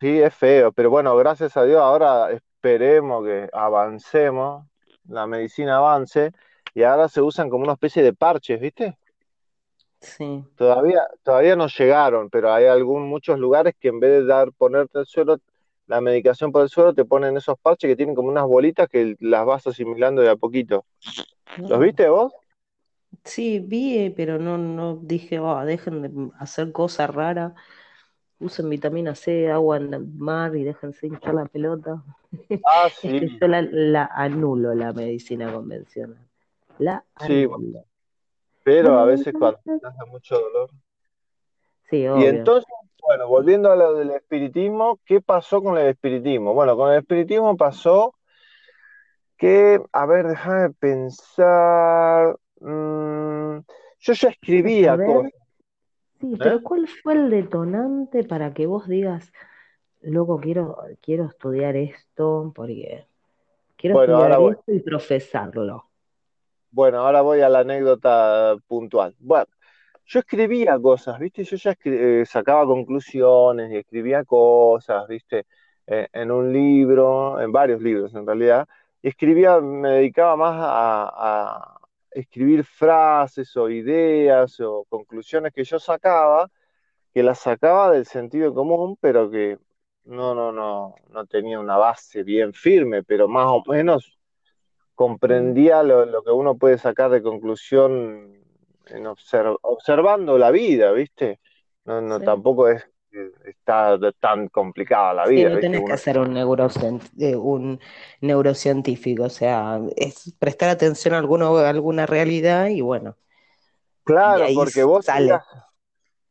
sí, es feo, pero bueno, gracias a Dios ahora esperemos que avancemos, la medicina avance y ahora se usan como una especie de parches, ¿viste? Sí. Todavía, todavía no llegaron, pero hay algún, muchos lugares que en vez de dar, ponerte el suelo, la medicación por el suelo, te ponen esos parches que tienen como unas bolitas que las vas asimilando de a poquito. ¿Los viste vos? Sí, vi, pero no, no dije, oh, dejen de hacer cosas raras, usen vitamina C, agua en el mar y déjense hinchar la pelota. Ah, Es que sí, yo la, la anulo la medicina convencional. La sí, anulo. pero a Bueno, veces cuando te hace mucho dolor. sí, Y obvio. entonces, bueno, volviendo a lo del espiritismo, ¿qué pasó con el espiritismo? Bueno, con el espiritismo pasó que, a ver, déjame pensar, mm, yo ya escribía cosas, sí, ¿eh? pero ¿cuál fue el detonante para que vos digas, loco, quiero, quiero estudiar esto, porque quiero Bueno, ahora estudiar voy. esto y profesarlo? Bueno, ahora voy a la anécdota puntual. Bueno, yo escribía cosas, ¿viste? Yo ya eh, sacaba conclusiones y escribía cosas, ¿viste? Eh, en un libro, en varios libros en realidad, y escribía, me dedicaba más a, a escribir frases o ideas o conclusiones que yo sacaba, que las sacaba del sentido común, pero que no, no, no, no tenía una base bien firme, pero más o menos comprendía lo, lo que uno puede sacar de conclusión en obser- observando la vida, ¿viste? No, no, sí. tampoco es está tan complicada la Sí, vida, no ¿viste? tenés que Uno, ser un eh, un neurocientífico, o sea, es prestar atención a alguno, a alguna realidad y bueno, claro, porque vos estudias,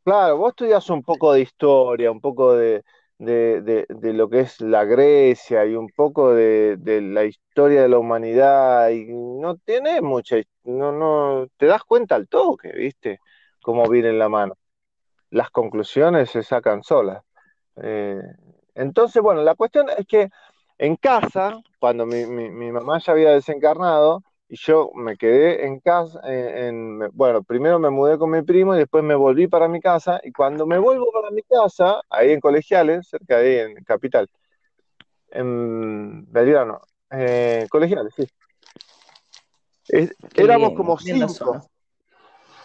claro, vos estudias un poco de historia, un poco de, de, de- de lo que es la Grecia y un poco de, de la historia de la humanidad y no tenés mucha, no, no, te das cuenta al toque, ¿viste? Cómo viene en la mano. Las conclusiones se sacan solas. Eh, entonces, bueno, la cuestión es que en casa, cuando mi, mi- mi mamá ya había desencarnado, y yo me quedé en casa, en, bueno, primero me mudé con mi primo y después me volví para mi casa, y cuando me vuelvo para mi casa, ahí en Colegiales, cerca de ahí en Capital, en Belgrano, eh, Colegiales, sí, Es- éramos como cinco.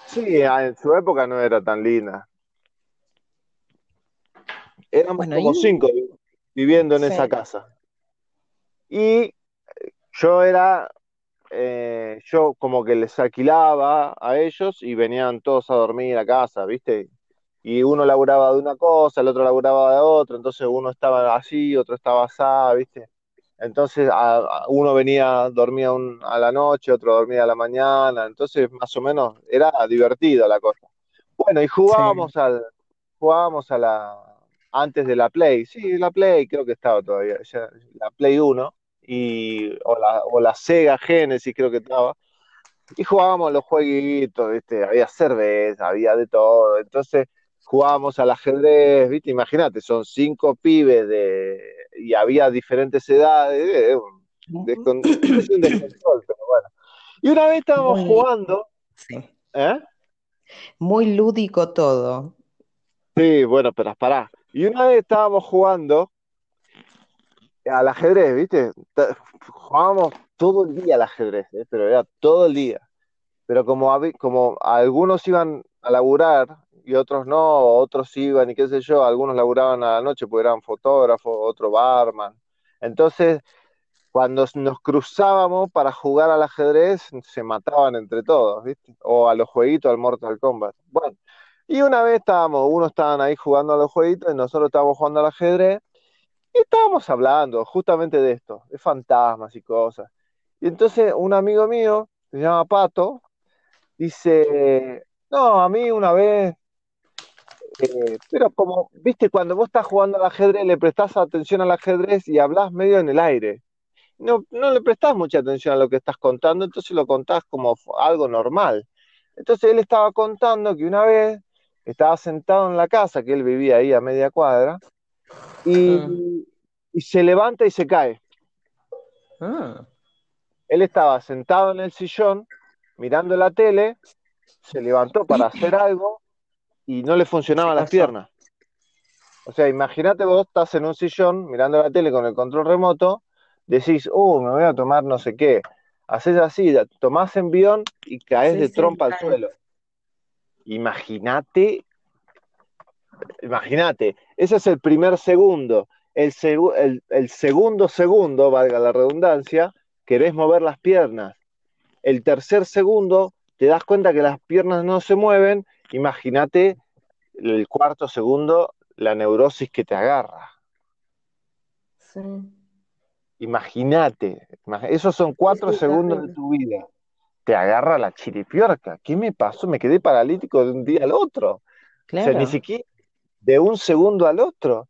Sí, ah, en su época no era tan linda. Éramos Bueno, como y cinco viviendo en esa casa. Y yo era eh, yo como que les alquilaba a ellos y venían todos a dormir a casa, ¿viste? Y uno laburaba de una cosa, el otro laburaba de otra, entonces uno estaba así, otro estaba así, ¿viste? Entonces a- a- uno venía, dormía un- a la noche, otro dormía a la mañana, entonces más o menos era divertido la cosa. Bueno, y sí, jugábamos al, jugábamos a la, antes de la Play, sí, la Play creo que estaba todavía, ya, la Play uno y, o la, o la Sega Genesis creo que estaba, y jugábamos los jueguitos, ¿viste? Había cerveza, había de todo, entonces jugábamos al ajedrez, ¿viste? Imagínate, son cinco pibes de, y había diferentes edades, eh, descon- casi un descontrol, pero bueno. Y una vez estábamos muy, jugando, sí, ¿eh? muy lúdico todo. Sí, bueno, pero pará. Y una vez estábamos jugando al ajedrez, ¿viste? Jugábamos todo el día al ajedrez, ¿eh? Pero era todo el día. Pero como algunos iban a laburar y otros no, otros iban y qué sé yo, algunos laburaban a la noche porque eran fotógrafos, otro barman. Entonces, cuando nos cruzábamos para jugar al ajedrez, se mataban entre todos, ¿viste? O a los jueguitos, al Mortal Kombat. Bueno, y una vez estábamos, unos estaban ahí jugando a los jueguitos y nosotros estábamos jugando al ajedrez y estábamos hablando justamente de esto, de fantasmas y cosas. Y entonces un amigo mío, se llama Pato, dice, no, a mí una vez, eh, pero como, viste, cuando vos estás jugando al ajedrez, le prestás atención al ajedrez y hablas medio en el aire. No, no le prestás mucha atención a lo que estás contando, entonces lo contás como algo normal. Entonces él estaba contando que una vez estaba sentado en la casa, que él vivía ahí a media cuadra, y, y se levanta y se cae. Ah, Él estaba sentado en el sillón mirando la tele, se levantó para hacer algo y no le funcionaban las piernas. O sea, imagínate vos estás en un sillón mirando la tele con el control remoto, decís, oh, me voy a tomar no sé qué. Haces así, tomás envión y caes de trompa al suelo. Imagínate, imagínate, ese es el primer segundo. El, el segundo segundo, valga la redundancia, querés mover las piernas. El tercer segundo, te das cuenta que las piernas no se mueven. Imagínate el cuarto segundo, la neurosis que te agarra. Sí. Imagínate, esos son cuatro segundos de tu vida. Te agarra la chiripiorca. ¿Qué me pasó? Me quedé paralítico de un día al otro. Claro. O sea, ni siquiera de un segundo al otro.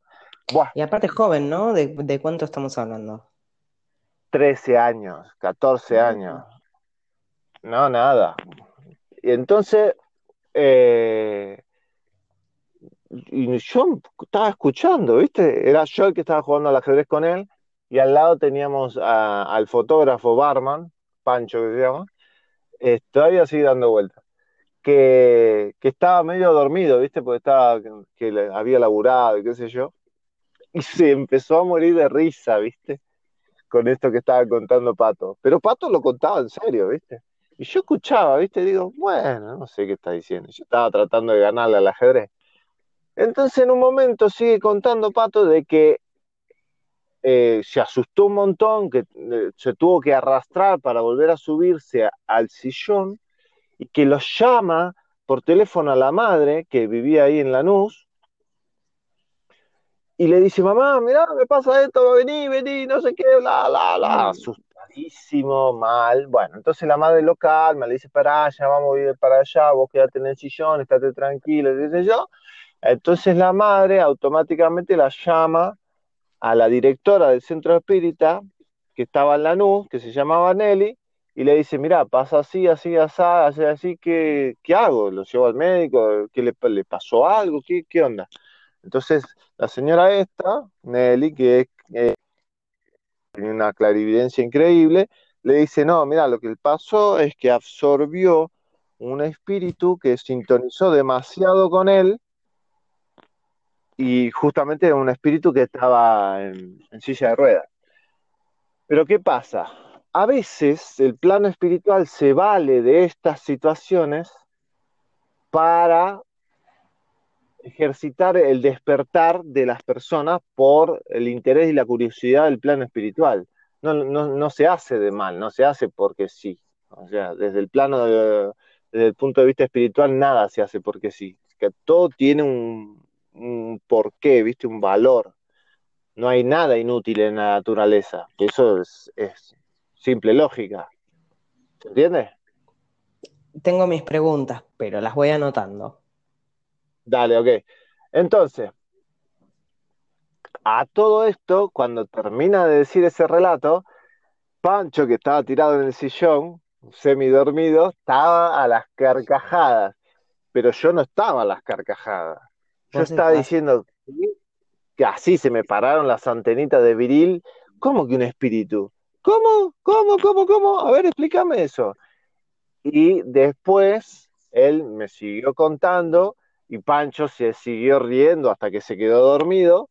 Y aparte joven, ¿no? ¿De, cuánto estamos hablando? 13 años, 14 años. No, nada. Y entonces, eh, y yo estaba escuchando, ¿viste? Era yo el que estaba jugando al ajedrez con él, y al lado teníamos al fotógrafo Barman, Pancho que se llama, todavía sigue dando vueltas, que, estaba medio dormido, ¿viste? Porque estaba, que, había laburado y qué sé yo, y se empezó a morir de risa, ¿viste? Con esto que estaba contando Pato. Pero Pato lo contaba en serio, ¿viste? Y yo escuchaba, ¿viste? digo, bueno, no sé qué está diciendo. Yo estaba tratando de ganarle al ajedrez. Entonces en un momento sigue contando Pato de que eh, se asustó un montón, que eh, se tuvo que arrastrar para volver a subirse al sillón y que lo llama por teléfono a la madre que vivía ahí en Lanús y le dice, mamá, mira, me pasa esto, vení, vení, no sé qué, bla, bla, bla, mm. asustadísimo, mal. Bueno, entonces la madre lo calma, le dice, para allá, vamos a ir para allá, vos quédate en el sillón, estate tranquilo, dice yo. Entonces la madre automáticamente la llama a la directora del centro espírita, que estaba en Lanús, que se llamaba Nelly, y le dice, mira, pasa así, así, así, así, así, ¿qué, qué hago? ¿Lo llevo al médico? ¿Qué le, pasó algo? ¿Qué, ¿Qué, onda? Entonces, la señora esta, Nelly, que eh, tiene una clarividencia increíble, le dice, no, mira, lo que le pasó es que absorbió un espíritu que sintonizó demasiado con él y justamente un espíritu que estaba en, silla de ruedas. Pero ¿qué pasa? A veces el plano espiritual se vale de estas situaciones para ejercitar el despertar de las personas por el interés y la curiosidad del plano espiritual. No, no, se hace de mal, no se hace porque sí. O sea, desde el plano, desde el punto de vista espiritual, nada se hace porque sí. Que todo tiene un, un porqué, ¿viste? Un valor. No hay nada inútil en la naturaleza. Eso es, simple lógica. ¿Se entiende? Tengo mis preguntas, pero las voy anotando. Dale, ok. Entonces, a todo esto, cuando termina de decir ese relato, Pancho, que estaba tirado en el sillón, semi dormido, estaba a las carcajadas. Pero yo no estaba a las carcajadas. Yo estaba diciendo que así se me pararon las antenitas de viril. ¿Cómo que un espíritu? ¿Cómo? ¿Cómo? ¿Cómo? ¿Cómo? A ver, explícame eso. Y después él me siguió contando y Pancho se siguió riendo hasta que se quedó dormido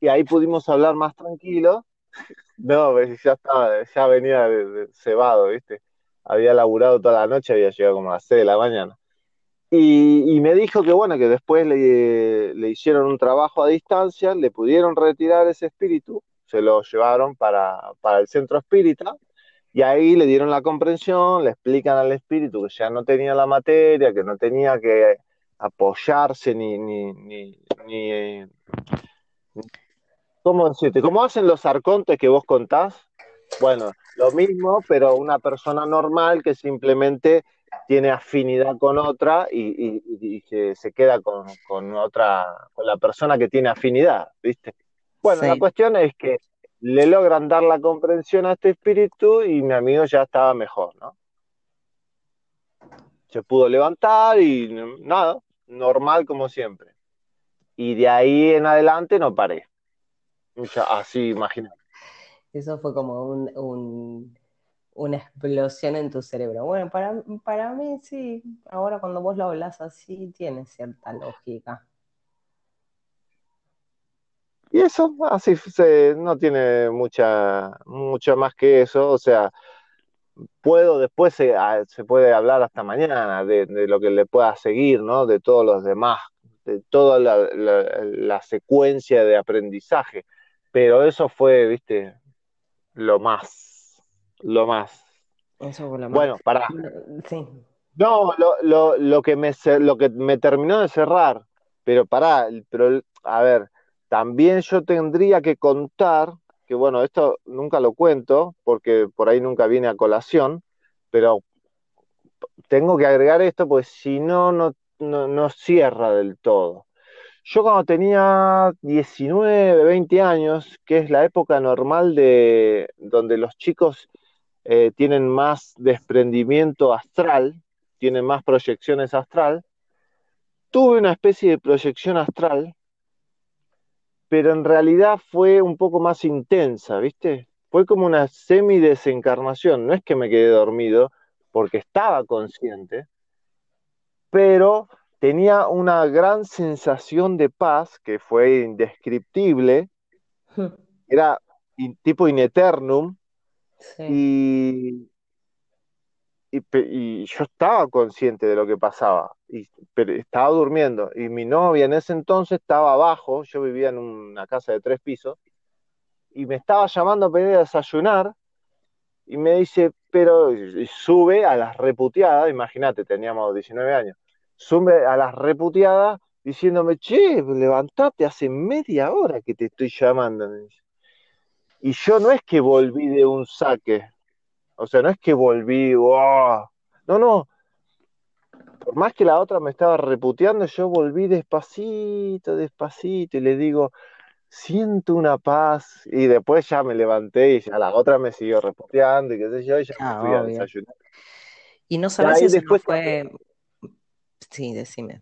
y ahí pudimos hablar más tranquilo. No, pues, ya estaba, ya venía de, cebado, ¿viste? Había laburado toda la noche, había llegado como a las 6 de la mañana. Y, me dijo que bueno, que después le, hicieron un trabajo a distancia, le pudieron retirar ese espíritu, se lo llevaron para, el centro espírita, y ahí le dieron la comprensión, le explican al espíritu que ya no tenía la materia, que no tenía que apoyarse ni, ni, ni, ni ¿cómo decirte? ¿Cómo hacen los arcontes que vos contás? Bueno, lo mismo, pero una persona normal que simplemente tiene afinidad con otra y, que se queda con, otra, con la persona que tiene afinidad, ¿viste? Bueno, la cuestión es que le logran dar la comprensión a este espíritu y mi amigo ya estaba mejor, ¿no? Se pudo levantar y nada, normal como siempre. Y de ahí en adelante no paré. así, imagínate. Eso fue como un una explosión en tu cerebro. Bueno, para, para mí sí, ahora cuando vos lo hablas así, tiene cierta lógica. Y eso, así se, no tiene mucha, mucha más que eso, o sea, puedo después se, se puede hablar hasta mañana de, lo que le pueda seguir, ¿no? De todos los demás, de toda la, la, secuencia de aprendizaje. Pero eso fue, viste, lo más, lo más. Eso fue lo más. Bueno, para. Sí. No, lo, lo, lo, que me, lo que me terminó de cerrar, pero pará, pero, a ver, también yo tendría que contar, que bueno, esto nunca lo cuento, porque por ahí nunca viene a colación, pero tengo que agregar esto, pues si no, no, no, cierra del todo. Yo cuando tenía 19, 20 años, que es la época normal de donde los chicos eh, tienen más desprendimiento astral, tienen más proyecciones astral, tuve una especie de proyección astral pero en realidad fue un poco más intensa, ¿viste? Fue como una semi-desencarnación, no es que me quedé dormido, porque estaba consciente, pero tenía una gran sensación de paz que fue indescriptible, era tipo in eternum, y, y, yo estaba consciente de lo que pasaba, y, pero estaba durmiendo, y mi novia en ese entonces estaba abajo, yo vivía en una casa de tres pisos, y me estaba llamando a pedir a desayunar, y me dice, pero sube a las reputeadas, imagínate, teníamos 19 años, sube a las reputeadas diciéndome, che, levantate, hace media hora que te estoy llamando. Y yo no es que volví de un saque, o sea, no es que volví, no, no. Por más que la otra me estaba reputeando, yo volví despacito, despacito, y le digo, siento una paz. Y después ya me levanté y ya la otra me siguió reputeando y qué sé yo, y ya me ah, fui a desayunar. Y no sabes si después fue. Sí, decime.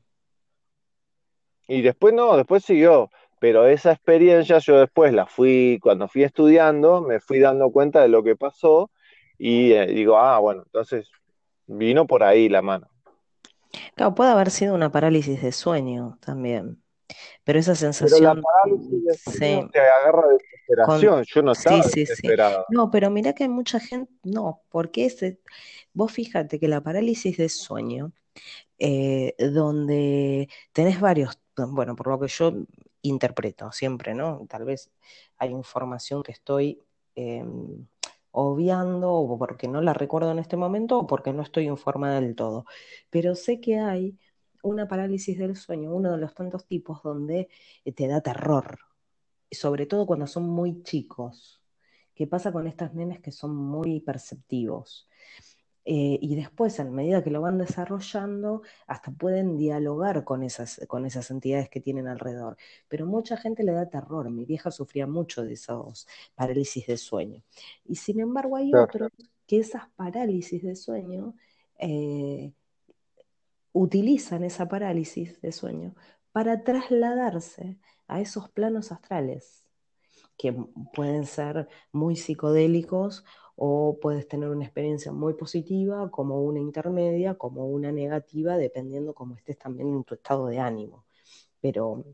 Y después no, después siguió. Pero esa experiencia yo después la fui, cuando fui estudiando, me fui dando cuenta de lo que pasó y eh, digo, ah, bueno, entonces vino por ahí la mano. Claro, puede haber sido una parálisis de sueño también. Pero esa sensación. Pero la parálisis de sueño te agarra de desesperación. Yo no estaba sí, sí, No, pero mira que hay mucha gente. No, porque ese. Vos fíjate que la parálisis de sueño, eh, donde tenés varios. Bueno, por lo que yo interpreto siempre, ¿no? Tal vez hay información que estoy. Em, obviando o porque no la recuerdo en este momento o porque no estoy informada del todo. Pero sé que hay una parálisis del sueño, uno de los tantos tipos donde eh, te da terror, sobre todo cuando son muy chicos. ¿Qué pasa con estas nenes que son muy perceptivos? Eh, y después, a medida que lo van desarrollando, hasta pueden dialogar con esas, con esas entidades que tienen alrededor. Pero mucha gente le da terror. Mi vieja sufría mucho de esos parálisis de sueño. Y sin embargo, hay otros que esas parálisis de sueño eh, utilizan esa parálisis de sueño para trasladarse a esos planos astrales, que pueden ser muy psicodélicos o puedes tener una experiencia muy positiva, como una intermedia, como una negativa, dependiendo cómo estés también en tu estado de ánimo. Pero,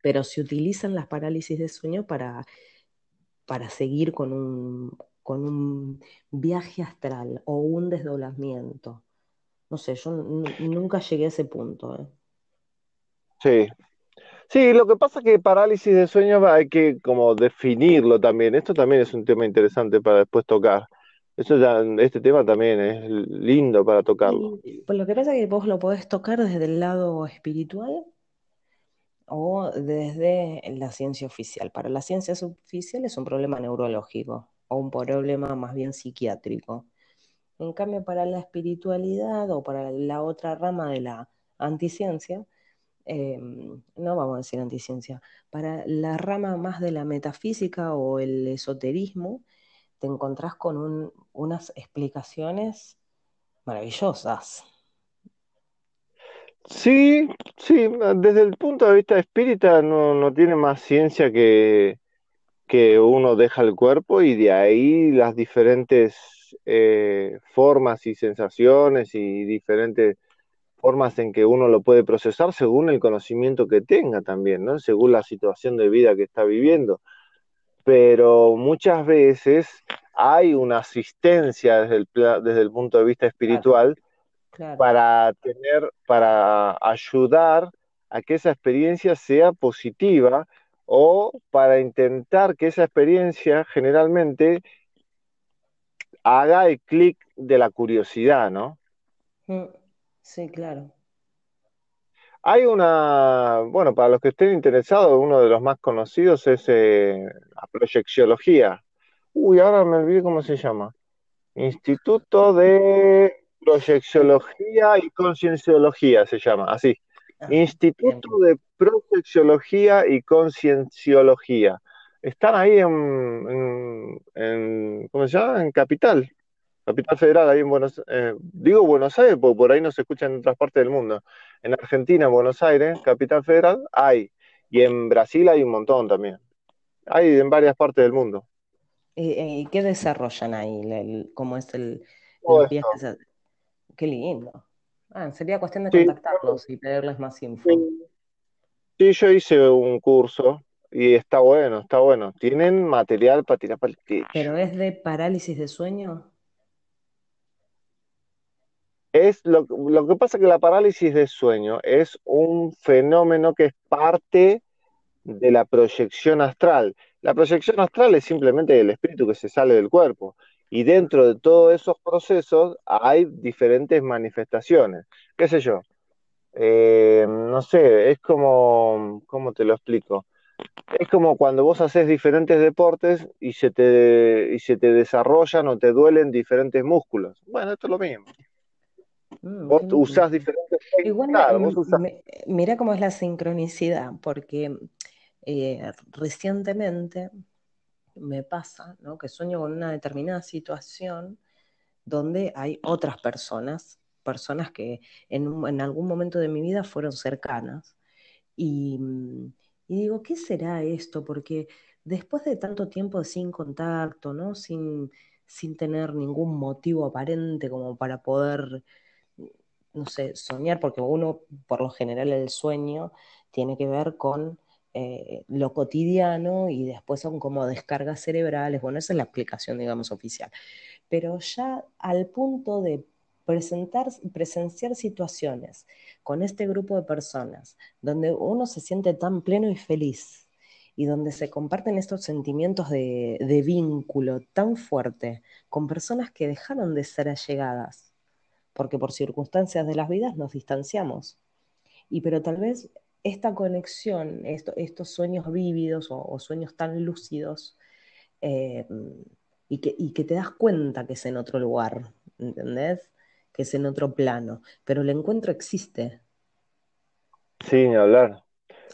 pero se utilizan las parálisis de sueño para, para seguir con un, con un viaje astral o un desdoblamiento. No sé, yo nunca llegué a ese punto. ¿eh? Sí, Sí, lo que pasa es que parálisis de sueño hay que como definirlo también. Esto también es un tema interesante para después tocar. Eso ya, este tema también es lindo para tocarlo. pues lo que pasa es que vos lo podés tocar desde el lado espiritual o desde la ciencia oficial. Para la ciencia oficial es un problema neurológico o un problema más bien psiquiátrico. En cambio, para la espiritualidad o para la otra rama de la anticiencia, Em, no vamos a decir anticiencia, para la rama más de la metafísica o el esoterismo, te encontrás con unas explicaciones maravillosas. Sí, sí, desde el punto de vista espírita no, tiene más ciencia que, que uno deja el cuerpo y de ahí las diferentes eh, formas y sensaciones y diferentes formas en que uno lo puede procesar según el conocimiento que tenga también, ¿no? Según la situación de vida que está viviendo. Pero muchas veces hay una asistencia desde el, desde el punto de vista espiritual para tener, para ayudar a que esa experiencia sea positiva o para intentar que esa experiencia generalmente haga el clic de la curiosidad, ¿no? Mm, sí, claro. Hay una, bueno, para los que estén interesados, uno de los más conocidos es eh, la proyecciología. Uy, ahora me olvidé cómo se llama. Instituto de Proyecciología y Concienciología se llama, así. Instituto de Proyecciología y Concienciología. Están ahí en, ¿cómo se llama? En Capital, Capital Federal, ahí en Buenos eh, digo Buenos Aires, porque por ahí no se escucha en otras partes del mundo. En Argentina, en Buenos Aires, Capital Federal, hay. Y en Brasil hay un montón también. Hay en varias partes del mundo. ¿Y, qué desarrollan ahí? ¿Cómo es el, viaje? Qué lindo. Ah, sería cuestión de contactarlos y pedirles más info. Sí, yo hice un curso y está bueno, está bueno. Tienen material para tirar para el techo. ¿Pero es de parálisis de sueño? Es lo, lo que pasa que la parálisis de sueño es un fenómeno que es parte de la proyección astral. La proyección astral es simplemente el espíritu que se sale del cuerpo. Y dentro de todos esos procesos hay diferentes manifestaciones. ¿Qué sé yo? Eh, no sé, es como, ¿cómo te lo explico? Es como cuando vos haces diferentes deportes y se te, y se te desarrollan o te duelen diferentes músculos. Bueno, esto es lo mismo. Mm, vos usás diferentes Igual, mira cómo es la sincronicidad, porque eh, recientemente me pasa, ¿no? Que sueño con una determinada situación donde hay otras personas, personas que en, algún momento de mi vida fueron cercanas. Y, digo, ¿qué será esto? Porque después de tanto tiempo sin contacto, ¿no? Sin, sin tener ningún motivo aparente como para poder, no sé, soñar, porque uno, por lo general, el sueño tiene que ver con eh, lo cotidiano y después son como descargas cerebrales. Bueno, esa es la explicación, digamos, oficial. Pero ya al punto de presentar, presenciar situaciones con este grupo de personas donde uno se siente tan pleno y feliz y donde se comparten estos sentimientos de, de vínculo tan fuerte con personas que dejaron de ser allegadas, porque por circunstancias de las vidas nos distanciamos. Y pero tal vez esta conexión, estos sueños vívidos o, sueños tan lúcidos, eh, y, que, te das cuenta que es en otro lugar, ¿entendés? Que es en otro plano, pero el encuentro existe. Sí, hablar.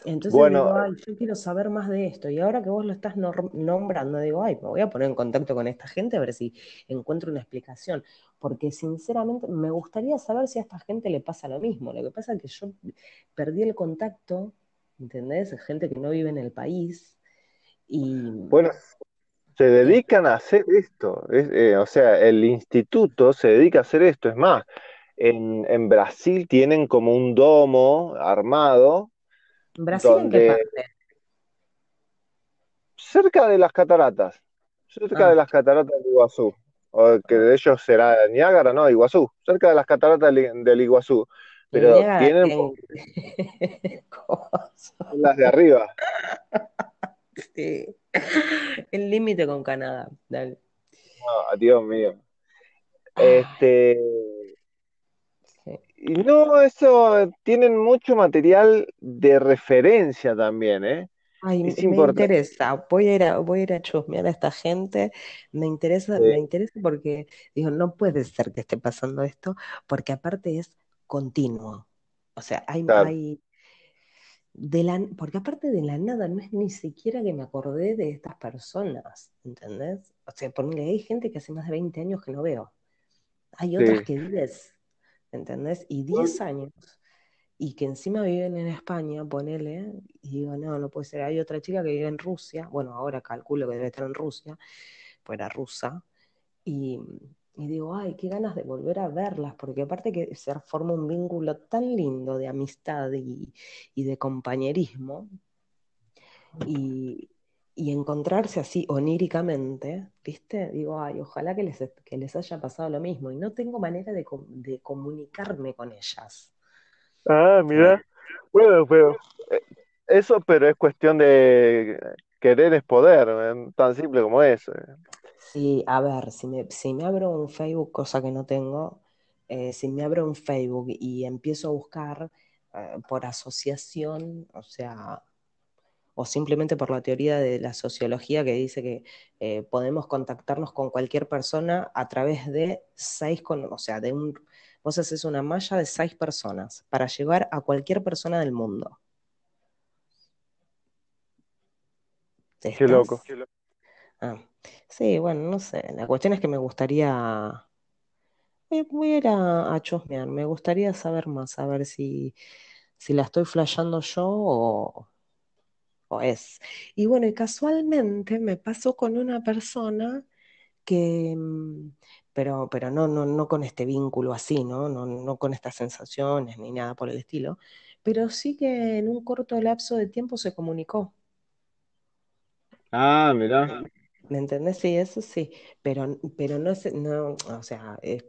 Entonces bueno, digo, ay, yo quiero saber más de esto. Y ahora que vos lo estás nombrando, digo, ay, me voy a poner en contacto con esta gente a ver si encuentro una explicación. Porque sinceramente me gustaría saber si a esta gente le pasa lo mismo. Lo que pasa es que yo perdí el contacto, ¿entendés? Gente que no vive en el país. Y... Bueno, se dedican a hacer esto. Eh, o sea, el instituto se dedica a hacer esto. Es más, en, en Brasil tienen como un domo armado ¿Brasil en qué parte? Cerca de las cataratas, cerca de ah. las cataratas de Iguazú, o que de ellos será Niágara, no, Iguazú, cerca de las cataratas del Iguazú. Pero tienen las de arriba. Sí. El límite con Canadá. Dale. No, Dios mío. Este, y no, eso tienen mucho material de referencia también, ¿eh? Ay, me interesa, voy a ir a, voy a ir a chusmear a esta gente, me interesa, me interesa porque digo, no puede ser que esté pasando esto, porque aparte es continuo. O sea, hay, hay de la, porque aparte de la nada, no es ni siquiera que me acordé de estas personas, ¿entendés? O sea, porque hay gente que hace más de 20 años que no veo. Hay otras que 10. ¿Entendés? Y 10 años. y que encima viven en España, ponele, y digo, no, no puede ser. Hay otra chica que vive en Rusia, bueno, ahora calculo que debe estar en Rusia, pues era rusa, y, digo, ay, qué ganas de volver a verlas, porque aparte que se forma un vínculo tan lindo de amistad y, de compañerismo, y, encontrarse así oníricamente, ¿viste? Digo, ay, ojalá que les, que les haya pasado lo mismo, y no tengo manera de, de comunicarme con ellas. Ah, mira. Bueno, pero eh, eso, pero es cuestión de querer es poder, eh, tan simple como eso. Eh. Sí, a ver, si me, si me abro un Facebook, cosa que no tengo, si me abro un Facebook y empiezo a buscar por asociación, o sea, o simplemente por la teoría de la sociología que dice que podemos contactarnos con cualquier persona a través de seis, o sea, de un Vos haces una malla de seis personas para llevar a cualquier persona del mundo. Qué loco. Ah, sí, bueno, no sé. La cuestión es que me gustaría. Voy, a ir a, chusmear. Me gustaría saber más, a ver si, si la estoy flasheando yo o, o es. Y bueno, y casualmente me pasó con una persona que, mm, pero, pero no, no, no con este vínculo así, ¿no? ¿no? No con estas sensaciones ni nada por el estilo, pero sí que en un corto lapso de tiempo se comunicó. Ah, mira. ¿Me entendés? Sí, eso sí, pero, pero no es, no, o sea, es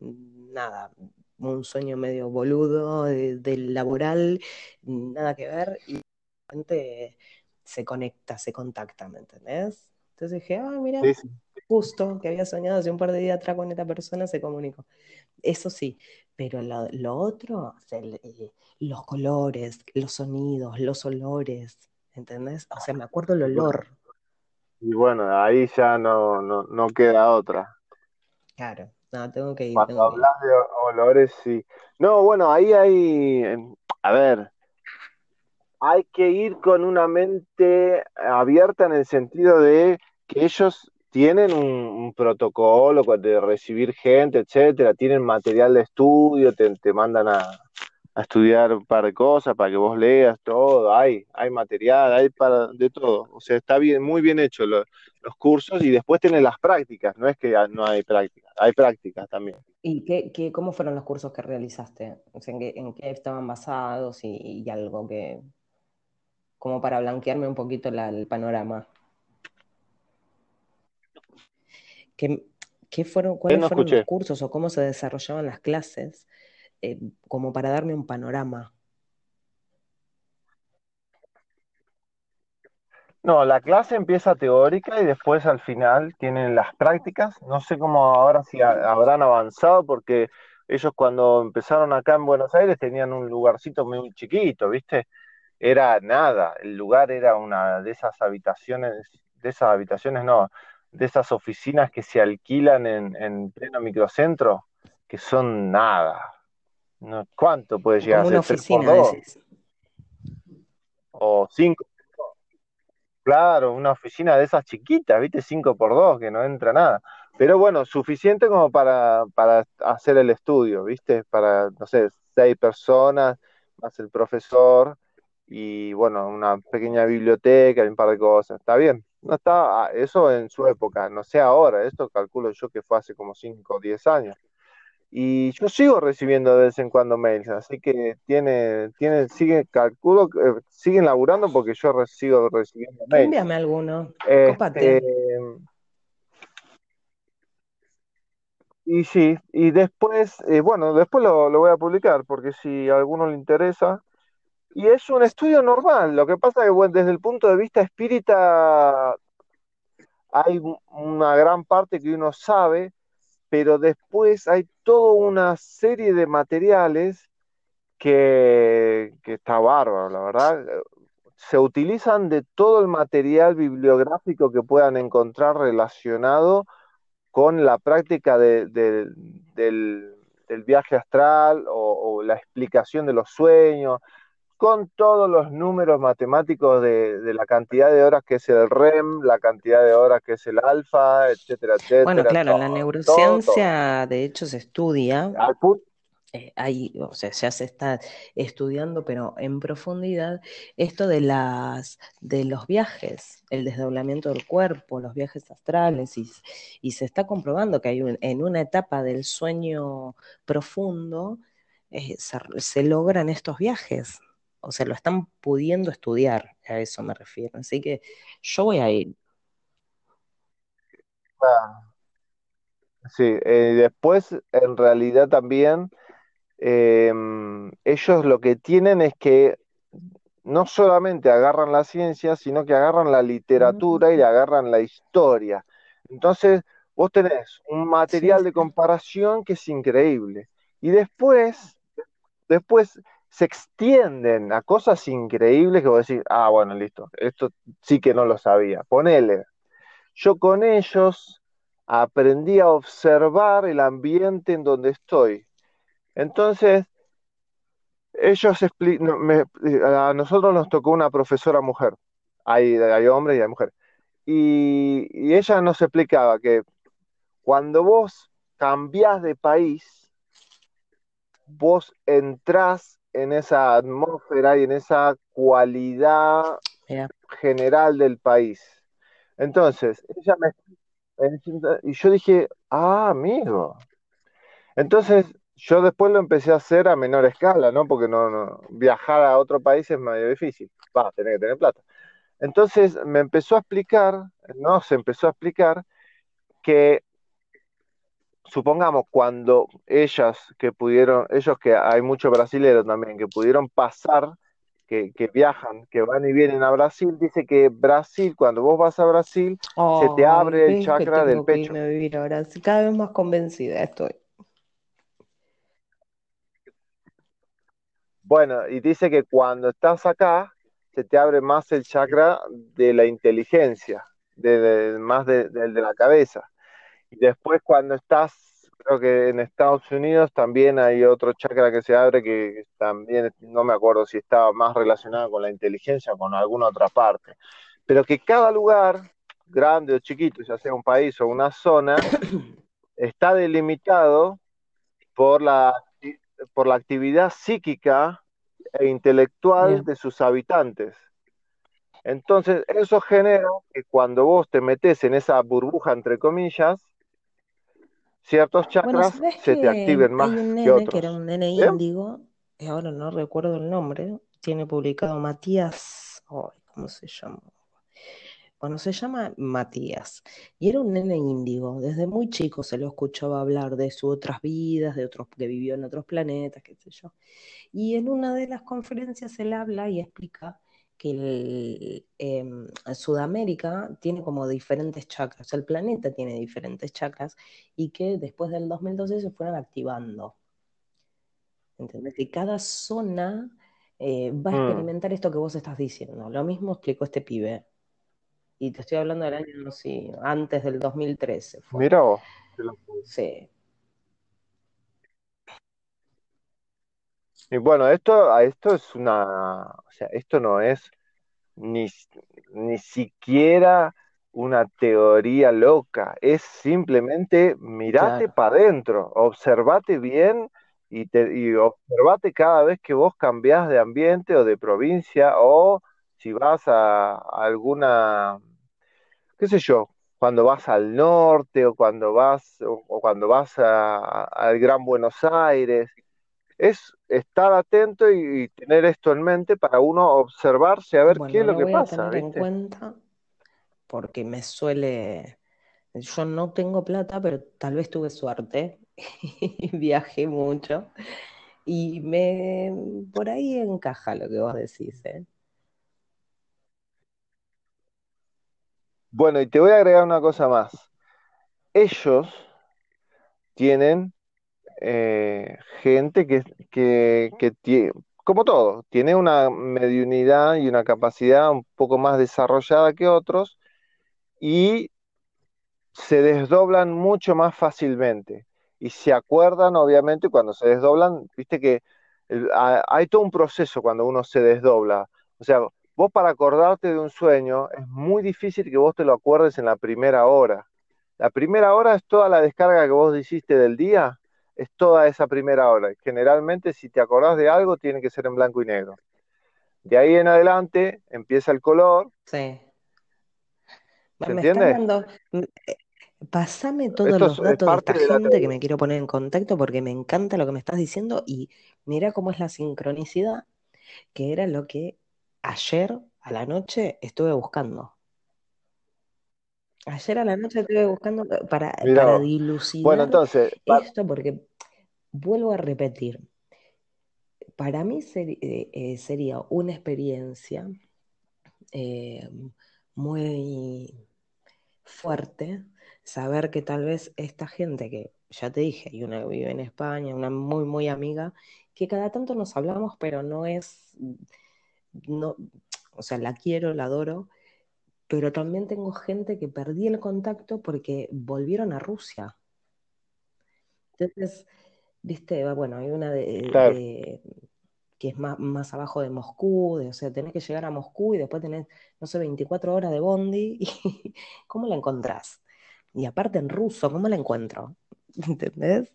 nada, un sueño medio boludo del laboral, nada que ver, y gente se conecta, se contacta, ¿me entendés? Entonces dije, ah, mira, justo que había soñado hace un par de días atrás con esta persona se comunicó. Eso sí, pero lo, otro, eh, los colores, los sonidos, los olores, ¿entendés? O sea, me acuerdo el olor. Y bueno, ahí ya no, no, queda otra. Claro, no, tengo que ir. Cuando hablas de olores, sí. No, bueno, ahí hay, a ver, hay que ir con una mente abierta en el sentido de que ellos tienen un, protocolo de recibir gente, etcétera, tienen material de estudio, te, mandan a, estudiar un par de cosas para que vos leas todo, hay, hay material, hay para de todo, o sea, está bien, muy bien hecho los cursos y después tienen las prácticas, no es que no hay prácticas, hay prácticas también. ¿Y qué, qué, cómo fueron los cursos que realizaste? ¿en, qué, estaban basados y, algo que, como para blanquearme un poquito el panorama? ¿Qué, fueron, ¿Cuáles fueron los cursos o cómo se desarrollaban las clases? Eh, como para darme un panorama. No, la clase empieza teórica y después al final tienen las prácticas. No sé cómo ahora si habrán avanzado porque ellos cuando empezaron acá en Buenos Aires tenían un lugarcito muy chiquito, ¿viste? Era nada, el lugar era una de esas habitaciones, de esas habitaciones no, de esas oficinas que se alquilan en, pleno microcentro, que son nada. No, ¿Cuánto puede llegar a ser? Una oficina, O cinco. Claro, una oficina de esas chiquitas, ¿viste? Cinco por dos, que no entra nada. Pero bueno, suficiente como para, para hacer el estudio, ¿viste? Para, no sé, seis personas, más el profesor, y bueno, una pequeña biblioteca y un par de cosas. Está bien. No estaba, ah, eso en su época, no sé ahora, esto calculo yo que fue hace como 5 o 10 años. Y yo sigo recibiendo de vez en cuando mails, así que tiene, tiene, sigue, calculo, que siguen laburando porque yo sigo recibiendo mails. Envíame alguno, este, y sí, y después, eh, bueno, después lo, lo, voy a publicar porque si a alguno le interesa, y es un estudio normal. Lo que pasa que bueno, desde el punto de vista espírita hay una gran parte que uno sabe, pero después hay toda una serie de materiales que, que está bárbaro, la verdad. Se utilizan de todo el material bibliográfico que puedan encontrar relacionado con la práctica del, viaje astral o, la explicación de los sueños con todos los números matemáticos de, la cantidad de horas que es el REM, la cantidad de horas que es el alfa, etcétera, etcétera. Bueno, claro, la neurociencia de hecho se estudia eh, ahí, o sea, ya se está estudiando, pero en profundidad, esto de las de los viajes, el desdoblamiento del cuerpo, los viajes astrales, y, y se está comprobando que hay un, en una etapa del sueño profundo eh, se, se, logran estos viajes. O sea, lo están pudiendo estudiar, a eso me refiero. Así que yo voy a ir. Ah, sí, eh, después en realidad también eh, ellos lo que tienen es que no solamente agarran la ciencia, sino que agarran la literatura y agarran la historia. Entonces, vos tenés un material de comparación que es increíble. Y después, después se extienden a cosas increíbles que vos decís, ah, bueno, listo, esto sí que no lo sabía. Ponele. Yo con ellos aprendí a observar el ambiente en donde estoy. Entonces, ellos me, a nosotros nos tocó una profesora mujer, hay, hay hombres y hay mujeres, y, y ella nos explicaba que cuando vos cambiás de país, vos entrás en esa atmósfera y en esa cualidad Yeah. general del país. Entonces, ella me... Y yo dije, ah, amigo. Entonces, yo después lo empecé a hacer a menor escala, ¿no? Porque no, no viajar a otro país es medio difícil. Va, tener que tener plata. Entonces, me empezó a explicar, no, se empezó a explicar que supongamos cuando ellas que pudieron, ellos que hay muchos brasileños también, que pudieron pasar, que, que, viajan, que van y vienen a Brasil, dice que Brasil, cuando vos vas a Brasil, oh, se te abre el chakra del pecho. Que vivir a Brasil. Cada vez más convencida estoy. Bueno, y dice que cuando estás acá, se te abre más el chakra de la inteligencia, de, de más de, de, de la cabeza. Y después cuando estás, creo que en Estados Unidos también hay otro chakra que se abre que también, no me acuerdo si estaba más relacionado con la inteligencia o con alguna otra parte. Pero que cada lugar, grande o chiquito, ya sea un país o una zona, está delimitado por la, por la actividad psíquica e intelectual Bien. de sus habitantes. Entonces, eso genera que cuando vos te metes en esa burbuja, entre comillas, ciertos chakras ¿sabés se te activen más hay un que otros. que era un nene ¿Bien? índigo, ahora no recuerdo el nombre, tiene publicado Matías, ¿cómo se llama? Bueno, se llama Matías, y era un nene índigo, desde muy chico se lo escuchaba hablar de sus otras vidas, de otros que vivió en otros planetas, qué sé yo. Y en una de las conferencias él habla y explica que el, eh, Sudamérica tiene como diferentes chakras, el planeta tiene diferentes chakras y que después del 2012 se fueron activando. ¿Entendés? Y cada zona eh, va a Mm. experimentar esto que vos estás diciendo. Lo mismo explicó este pibe. Y te estoy hablando del año, no sé, antes del 2013 fue. Mira. Sí. Y bueno, esto, esto es una, o sea, esto no es ni, ni siquiera una teoría loca, es simplemente mirate Claro. para adentro, observate bien y, te, y observate cada vez que vos cambiás de ambiente o de provincia o si vas a, a alguna, qué sé yo, cuando vas al norte o cuando vas, o, o cuando vas a- al Gran Buenos Aires, es estar atento y, y tener esto en mente para uno observarse a ver qué es lo lo que voy a pasa, en cuenta porque me suele, yo no tengo plata, pero tal vez tuve suerte y viajé mucho y me, por ahí encaja lo que vos decís, ¿eh? Bueno, y te voy a agregar una cosa más. Ellos tienen eh, gente que, que, que tie- como todo, tiene una mediunidad y una capacidad un poco más desarrollada que otros y se desdoblan mucho más fácilmente. Y se acuerdan, obviamente, cuando se desdoblan, viste que hay todo un proceso cuando uno se desdobla. O sea, vos para acordarte de un sueño es muy difícil que vos te lo acuerdes en la primera hora. La primera hora es toda la descarga que vos hiciste del día, es toda esa primera hora. Generalmente, si te acordás de algo, tiene que ser en blanco y negro. De ahí en adelante empieza el color. Sí. ¿Se Me está entiende? dando. eh, Pasame todos Esto los datos de esta de la gente que me quiero poner en contacto porque me encanta lo que me estás diciendo y mira cómo es la sincronicidad, que era lo que ayer a la noche estuve buscando. Ayer a la noche estuve buscando para, Mirá para vos. Bueno, dilucidar entonces, esto porque vuelvo a repetir, para mí eh, eh, sería una experiencia eh, muy fuerte saber que tal vez esta gente que, ya te dije, hay una que vive en España, una muy, muy amiga, que cada tanto nos hablamos, pero no es, no, o sea, la quiero, la adoro, pero también tengo gente que perdí el contacto porque volvieron a Rusia. Entonces, viste, bueno, hay una de, claro, de- que es más, más abajo de Moscú, de- o sea, tenés que llegar a Moscú y después tenés, no sé, 24 horas de bondi, y ¿cómo la encontrás? Y aparte en ruso, ¿cómo la encuentro? ¿Entendés?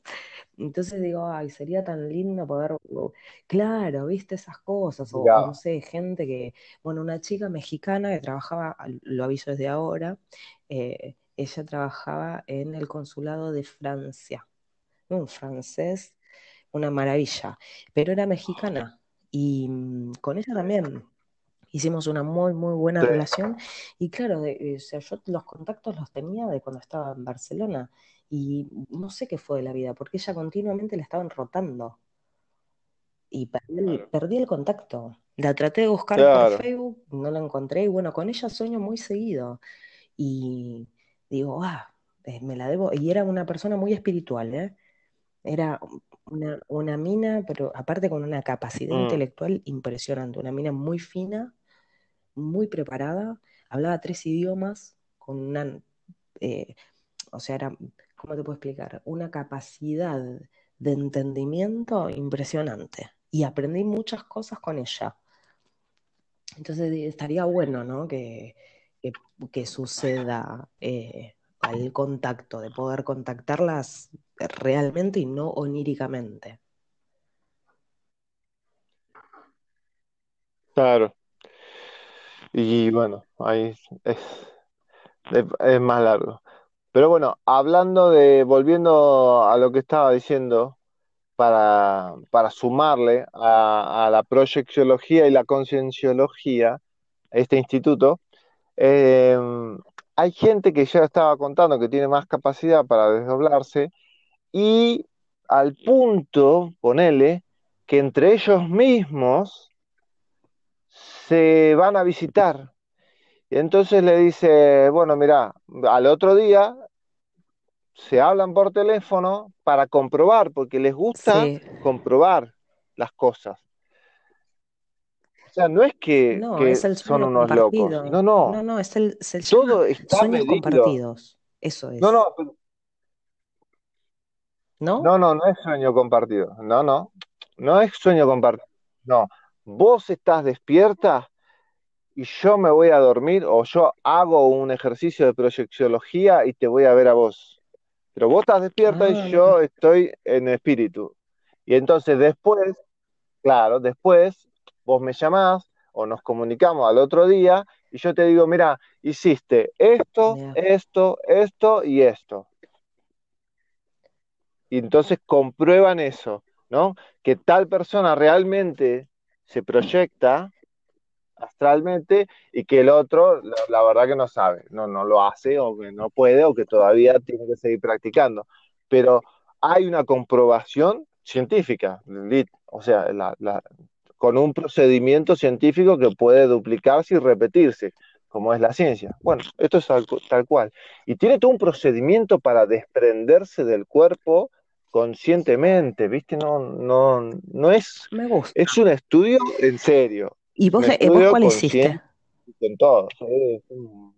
Entonces digo, ay, sería tan lindo poder, o- claro, viste esas cosas, o, no sé, gente que, bueno, una chica mexicana que trabajaba, lo aviso desde ahora, eh, ella trabajaba en el consulado de Francia, un francés, una maravilla, pero era mexicana. Y mm, con ella también hicimos una muy, muy buena sí, relación. Y claro, de- eh, o sea, yo los contactos los tenía de cuando estaba en Barcelona. Y no sé qué fue de la vida, porque ella continuamente la estaban rotando. Y perdí el, claro, perdí el contacto. La traté de buscar por claro, Facebook, no la encontré. Y bueno, con ella sueño muy seguido. Y digo, ah, eh, me la debo, y era una persona muy espiritual, ¿eh? Era una, una mina, pero aparte con una capacidad mm, intelectual impresionante, una mina muy fina, muy preparada, hablaba tres idiomas, con una, eh, o sea, era, ¿cómo te puedo explicar? Una capacidad de entendimiento impresionante. Y aprendí muchas cosas con ella. Entonces di- estaría bueno, ¿no? Que, que, que suceda eh, el contacto, de poder contactarlas realmente y no oníricamente. claro. Y bueno, ahí es, es, más largo. Pero bueno, hablando de, volviendo a lo que estaba diciendo, para, para sumarle a, la proyecciología y la concienciología, este instituto, eh, hay gente que ya estaba contando que tiene más capacidad para desdoblarse y al punto, ponele, que entre ellos mismos se van a visitar. Y entonces le dice, bueno, mira, al otro día se hablan por teléfono para comprobar, porque les gusta Sí. comprobar las cosas. O sea, no es que, No, que es el son unos locos, no, no, No, no, es el, se llama todo está sueños medido. compartidos. Eso es. No, no, pero- ¿No? no, no, no es sueño compartido, no, no, no es sueño compartido, no, vos estás despierta y yo me voy a dormir o yo hago un ejercicio de proyecciología y te voy a ver a vos. Pero vos estás despierta Ah, y mira. yo estoy en espíritu. Y entonces después, claro, después vos me llamás o nos comunicamos al otro día y yo te digo, mira, hiciste esto, esto, esto y esto. Y entonces comprueban eso, ¿no? Que tal persona realmente se proyecta astralmente y que el otro, la, la verdad que no sabe, no, no lo hace o que no puede o que todavía tiene que seguir practicando. Pero hay una comprobación científica, o sea, la- la- con un procedimiento científico que puede duplicarse y repetirse, como es la ciencia. Bueno, esto es tal, tal cual. Y tiene todo un procedimiento para desprenderse del cuerpo conscientemente, ¿viste? No, no, no es, Me gusta. es un estudio en serio. ¿Y vos, eh, vos cuál hiciste? con todo. sí, es un-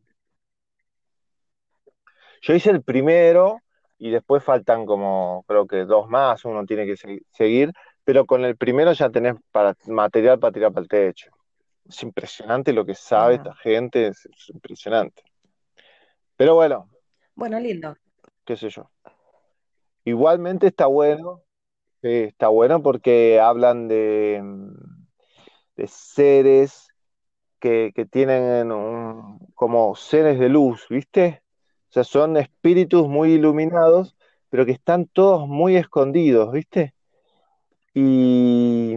Yo hice el primero y después faltan como, creo que dos más, uno tiene que se- seguir, pero con el primero ya tenés para, material para tirar para el techo. Es impresionante lo que sabe esta gente, es, es impresionante. Pero bueno, Bueno, lindo. qué sé yo. Igualmente está bueno, está bueno porque hablan de, de seres que, que tienen un- como seres de luz, ¿viste? O sea, son espíritus muy iluminados, pero que están todos muy escondidos, ¿viste? Y,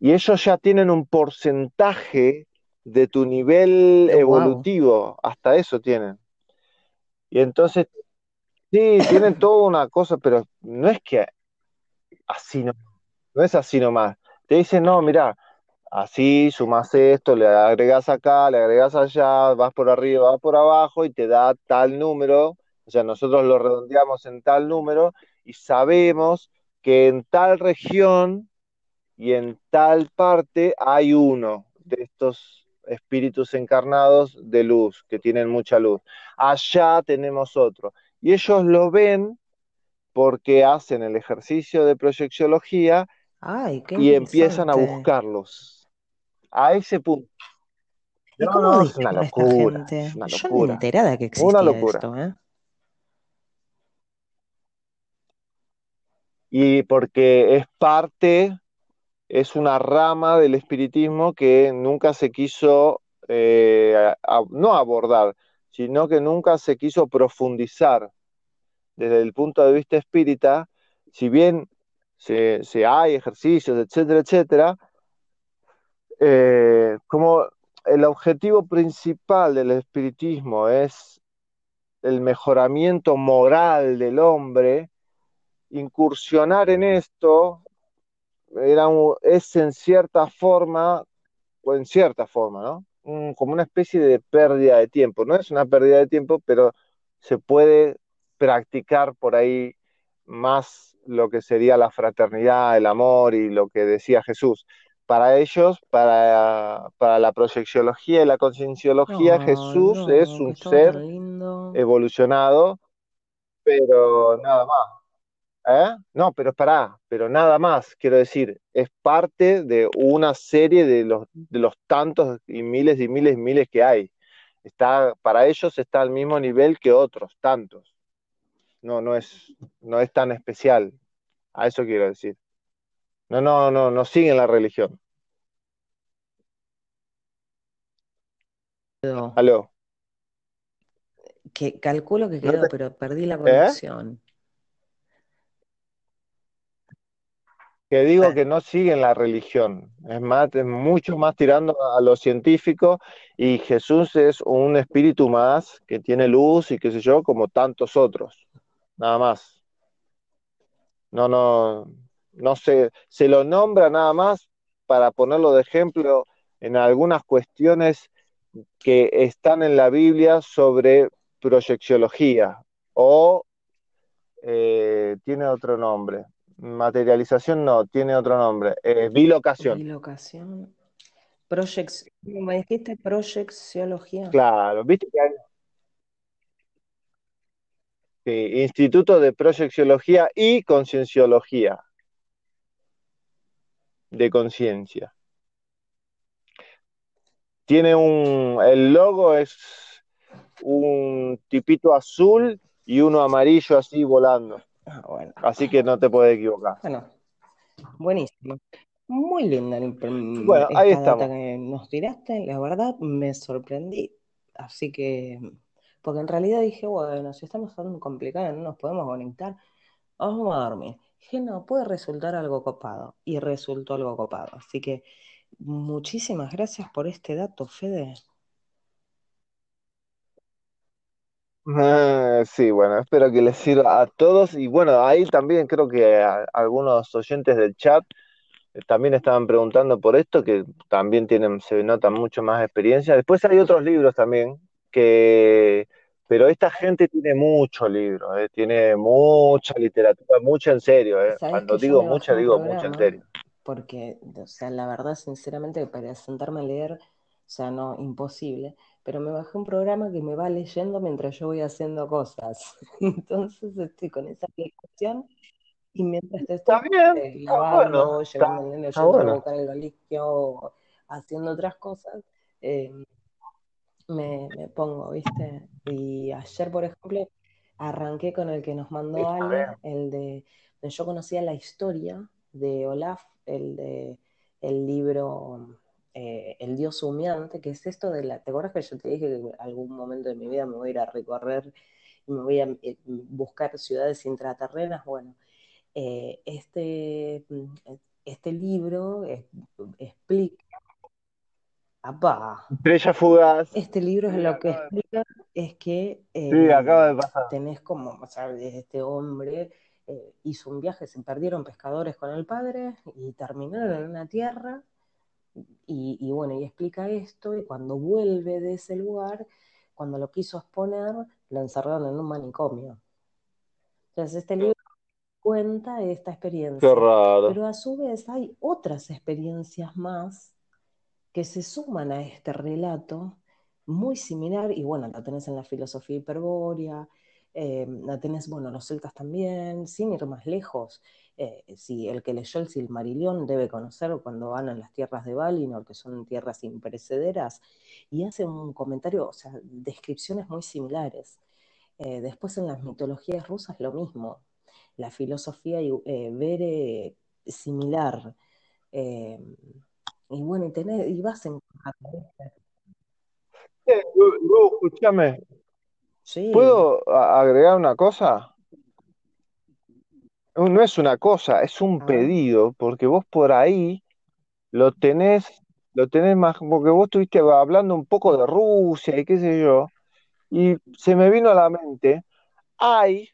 y ellos ya tienen un porcentaje de tu nivel Wow. evolutivo, hasta eso tienen. Y entonces, sí, tienen toda una cosa, pero no es que así no, no es así nomás. Te dicen, no, mira, así sumas esto, le agregas acá, le agregas allá, vas por arriba, vas por abajo y te da tal número. O sea, nosotros lo redondeamos en tal número y sabemos que en tal región y en tal parte hay uno de estos espíritus encarnados de luz, que tienen mucha luz. Allá tenemos otro. Y ellos lo ven porque hacen el ejercicio de proyecciología Ay, qué y empiezan a buscarlos. A ese punto. ¿Y No, cómo no, es una locura, gente? una Yo ni locura, enterada que una existía locura. esto, ¿eh? Y porque es parte, es una rama del espiritismo que nunca se quiso, eh, a- no abordar, sino que nunca se quiso profundizar desde el punto de vista espírita, si bien se, hay ejercicios, etcétera, etcétera, eh, como el objetivo principal del espiritismo es el mejoramiento moral del hombre, incursionar en esto era es en cierta forma, o en cierta forma, ¿no? Un- como una especie de pérdida de tiempo. No es una pérdida de tiempo, pero se puede practicar por ahí más lo que sería la fraternidad, el amor y lo que decía Jesús. Para ellos, para, para la proyecciología y la concienciología, Jesús es no, un ser lindo. evolucionado, pero nada más. ¿Eh? No, pero pará, pero nada más, quiero decir, es parte de una serie de los, de los tantos y miles y miles y miles que hay. Está, para ellos está al mismo nivel que otros, tantos. No, no es, no es tan especial. A eso quiero decir. No, no, no, no siguen la religión. Aló. Que calculo que No quedó, te- pero perdí la ¿eh? Que digo que no siguen la religión. Es más, es mucho más tirando a lo científico y Jesús es un espíritu más que tiene luz y qué sé yo, como tantos otros. Nada más. No, no, no se, se lo nombra nada más para ponerlo de ejemplo en algunas cuestiones que están en la Biblia sobre proyecciología o eh, tiene otro nombre. Materialización no, tiene otro nombre. Eh, bilocación. bilocación. Proyec- ¿Me dijiste proyecciología? Claro, viste que hay sí, Instituto de Proyecciología y Concienciología de Conciencia. Tiene un, el logo es un tipito azul y uno amarillo así volando. Ah, bueno. Así que no te puedes equivocar. Bueno, buenísimo. Muy linda el- Bueno, ahí data estamos. que nos tiraste, la verdad me sorprendí. Así que, porque en realidad dije, bueno, si estamos tan complicados, no nos podemos conectar, vamos a dormir. Dije, no, puede resultar algo copado. Y resultó algo copado. Así que muchísimas gracias por este dato, Fede. Ah, sí, bueno, espero que les sirva a todos. Y bueno, ahí también creo que a- algunos oyentes del chat eh, también estaban preguntando por esto, que también tienen, se nota mucho más experiencia. Después hay otros libros también, que, pero esta gente tiene muchos libros, eh, tiene mucha literatura, mucha en serio, eh. Cuando que yo digo me bajé mucha, digo mucha en programa serio. porque, o sea, la verdad, sinceramente, para sentarme a leer, o sea, no, imposible, pero me bajé un programa que me va leyendo mientras yo voy haciendo cosas. Entonces estoy con esa aplicación y mientras te estoy eh, bueno, lavando, está, llevando al nene, a bueno. buscar el haciendo otras cosas, eh, me, me pongo, ¿viste? Y ayer, por ejemplo, arranqué con el que nos mandó Ale, el de, yo conocía la historia de Olaf, el de el libro eh, El Dios humeante, que es esto de la. ¿Te acuerdas que yo te dije que en algún momento de mi vida me voy a ir a recorrer y me voy a eh, buscar ciudades intraterrenas? Bueno, eh, este, este libro explica. Estrella fugaz. Este libro es lo que explica es que tenés como, o sea, este hombre hizo un viaje, se perdieron pescadores con el padre y terminaron en una tierra y, bueno, y explica esto, y cuando vuelve de ese lugar, cuando lo quiso exponer, lo encerraron en un manicomio. Entonces, este libro cuenta esta experiencia. Pero a su vez hay otras experiencias más que se suman a este relato, muy similar, y bueno, la tenés en la filosofía hiperbórea, eh, tenés, bueno, los celtas también, sin ir más lejos. Eh, si el que leyó el Silmarillion debe conocer cuando van a las tierras de Valinor, que son tierras imperecederas, y hace un comentario, o sea, descripciones muy similares. Eh, después en las mitologías rusas lo mismo, la filosofía eh, vere similar. y bueno, y, y vas en... escúchame, ¿puedo agregar una cosa? no es una cosa, es un pedido, porque vos por ahí lo tenés, lo tenés más, porque vos estuviste hablando un poco de Rusia y qué sé yo, y se me vino a la mente, hay,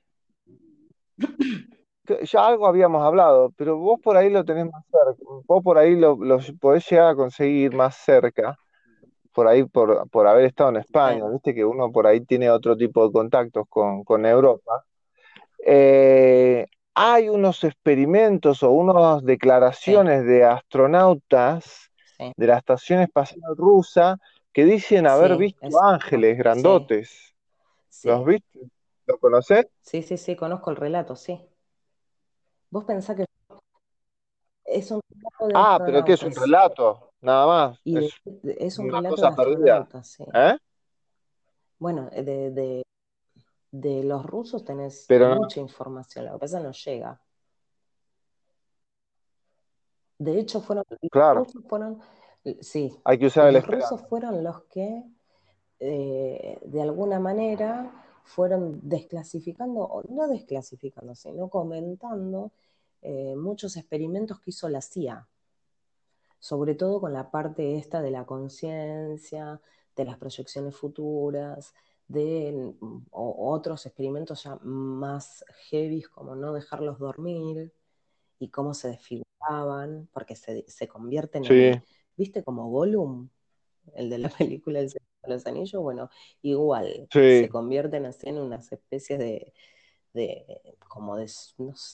ya algo habíamos hablado, pero vos por ahí lo tenés más cerca, vos por ahí lo, podés llegar a conseguir más cerca, por ahí por, por haber estado en España, viste que uno por ahí tiene otro tipo de contactos con, con Europa. Eh, hay unos experimentos o unas declaraciones de astronautas de la Estación Espacial Rusa que dicen haber visto ángeles grandotes. ¿Los viste? ¿Lo conocés? Sí, sí, sí, conozco el relato, sí. Vos pensás que es un relato de Ah, pero ¿qué es un relato? Nada más. es, un relato de astronautas, sí. ¿Eh? Bueno, de de los rusos tenés mucha información, lo que pasa no llega. De hecho, fueron, claro. los rusos fueron, sí, Hay que usar los rusos fueron los que eh, de alguna manera fueron desclasificando, o no desclasificando, sino comentando eh, muchos experimentos que hizo la CIA, sobre todo con la parte esta de la conciencia, de las proyecciones futuras, de otros experimentos ya más heavy, como no dejarlos dormir y cómo se desfiguraban, porque se, se convierten en, ¿viste? Como Gollum, el de la película de los Anillos, bueno, igual, se convierten así en unas especies de, de como de,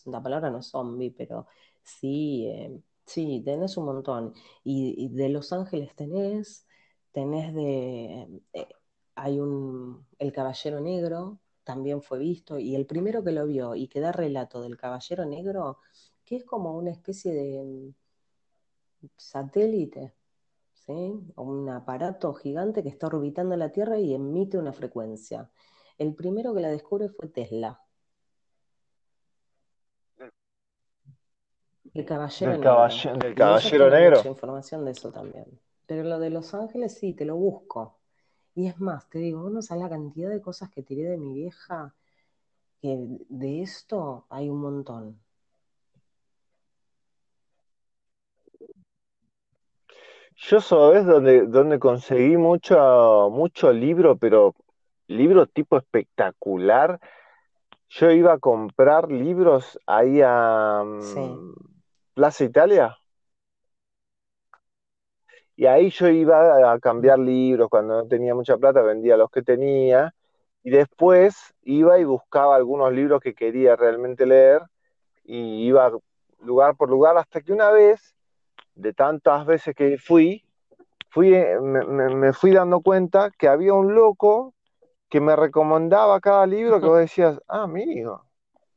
la palabra no es zombie, pero sí, eh, sí, tenés un montón. Y, de Los Ángeles tenés, tenés de... Eh, hay un, el Caballero Negro, también fue visto, y el primero que lo vio y que da relato del Caballero Negro, que es como una especie de mm, satélite, ¿sí? un aparato gigante que está orbitando la Tierra y emite una frecuencia. El primero que la descubre fue Tesla. El Caballero Negro. del Caballero Negro. Mucha información de eso también. Pero lo de Los Ángeles sí, te lo busco. Y es más, te digo, no sabes la cantidad de cosas que tiré de mi vieja, que de esto hay un montón. Yo sabes donde, donde conseguí mucho, mucho libro, pero libro tipo espectacular. Yo iba a comprar libros ahí a mm, Plaza Italia. Y ahí yo iba a cambiar libros, cuando no tenía mucha plata vendía los que tenía, y después iba y buscaba algunos libros que quería realmente leer, y iba lugar por lugar, hasta que una vez, de tantas veces que fui, fui eh, me, fui dando cuenta que había un loco que me recomendaba cada libro que vos decías, ah, amigo.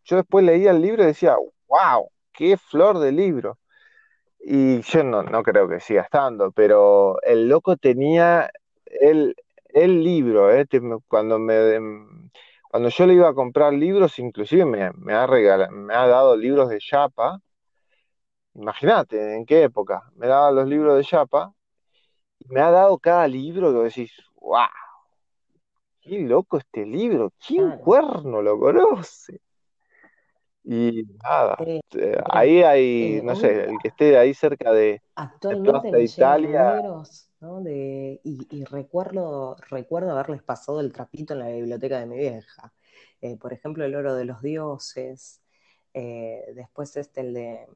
Yo después leía el libro y decía, wow, qué flor de libro. Y yo no, no creo que siga estando, pero el loco tenía el, el libro, ¿eh? cuando me, cuando yo le iba a comprar libros, inclusive me, me ha regalado, me ha dado libros de Yapa. Imagínate, ¿en qué época? Me daba los libros de Yapa y me ha dado cada libro que decís, wow, qué loco este libro, ¿quién cuerno lo conoce? Y nada, Eh, eh, ahí hay, eh, no sé, el que esté ahí cerca de, de actualmente Plaza llegan Italia, libros, ¿no? De, y, y recuerdo, recuerdo haberles pasado el trapito en la biblioteca de mi vieja. Eh, por ejemplo, El oro de los dioses. después este, el de...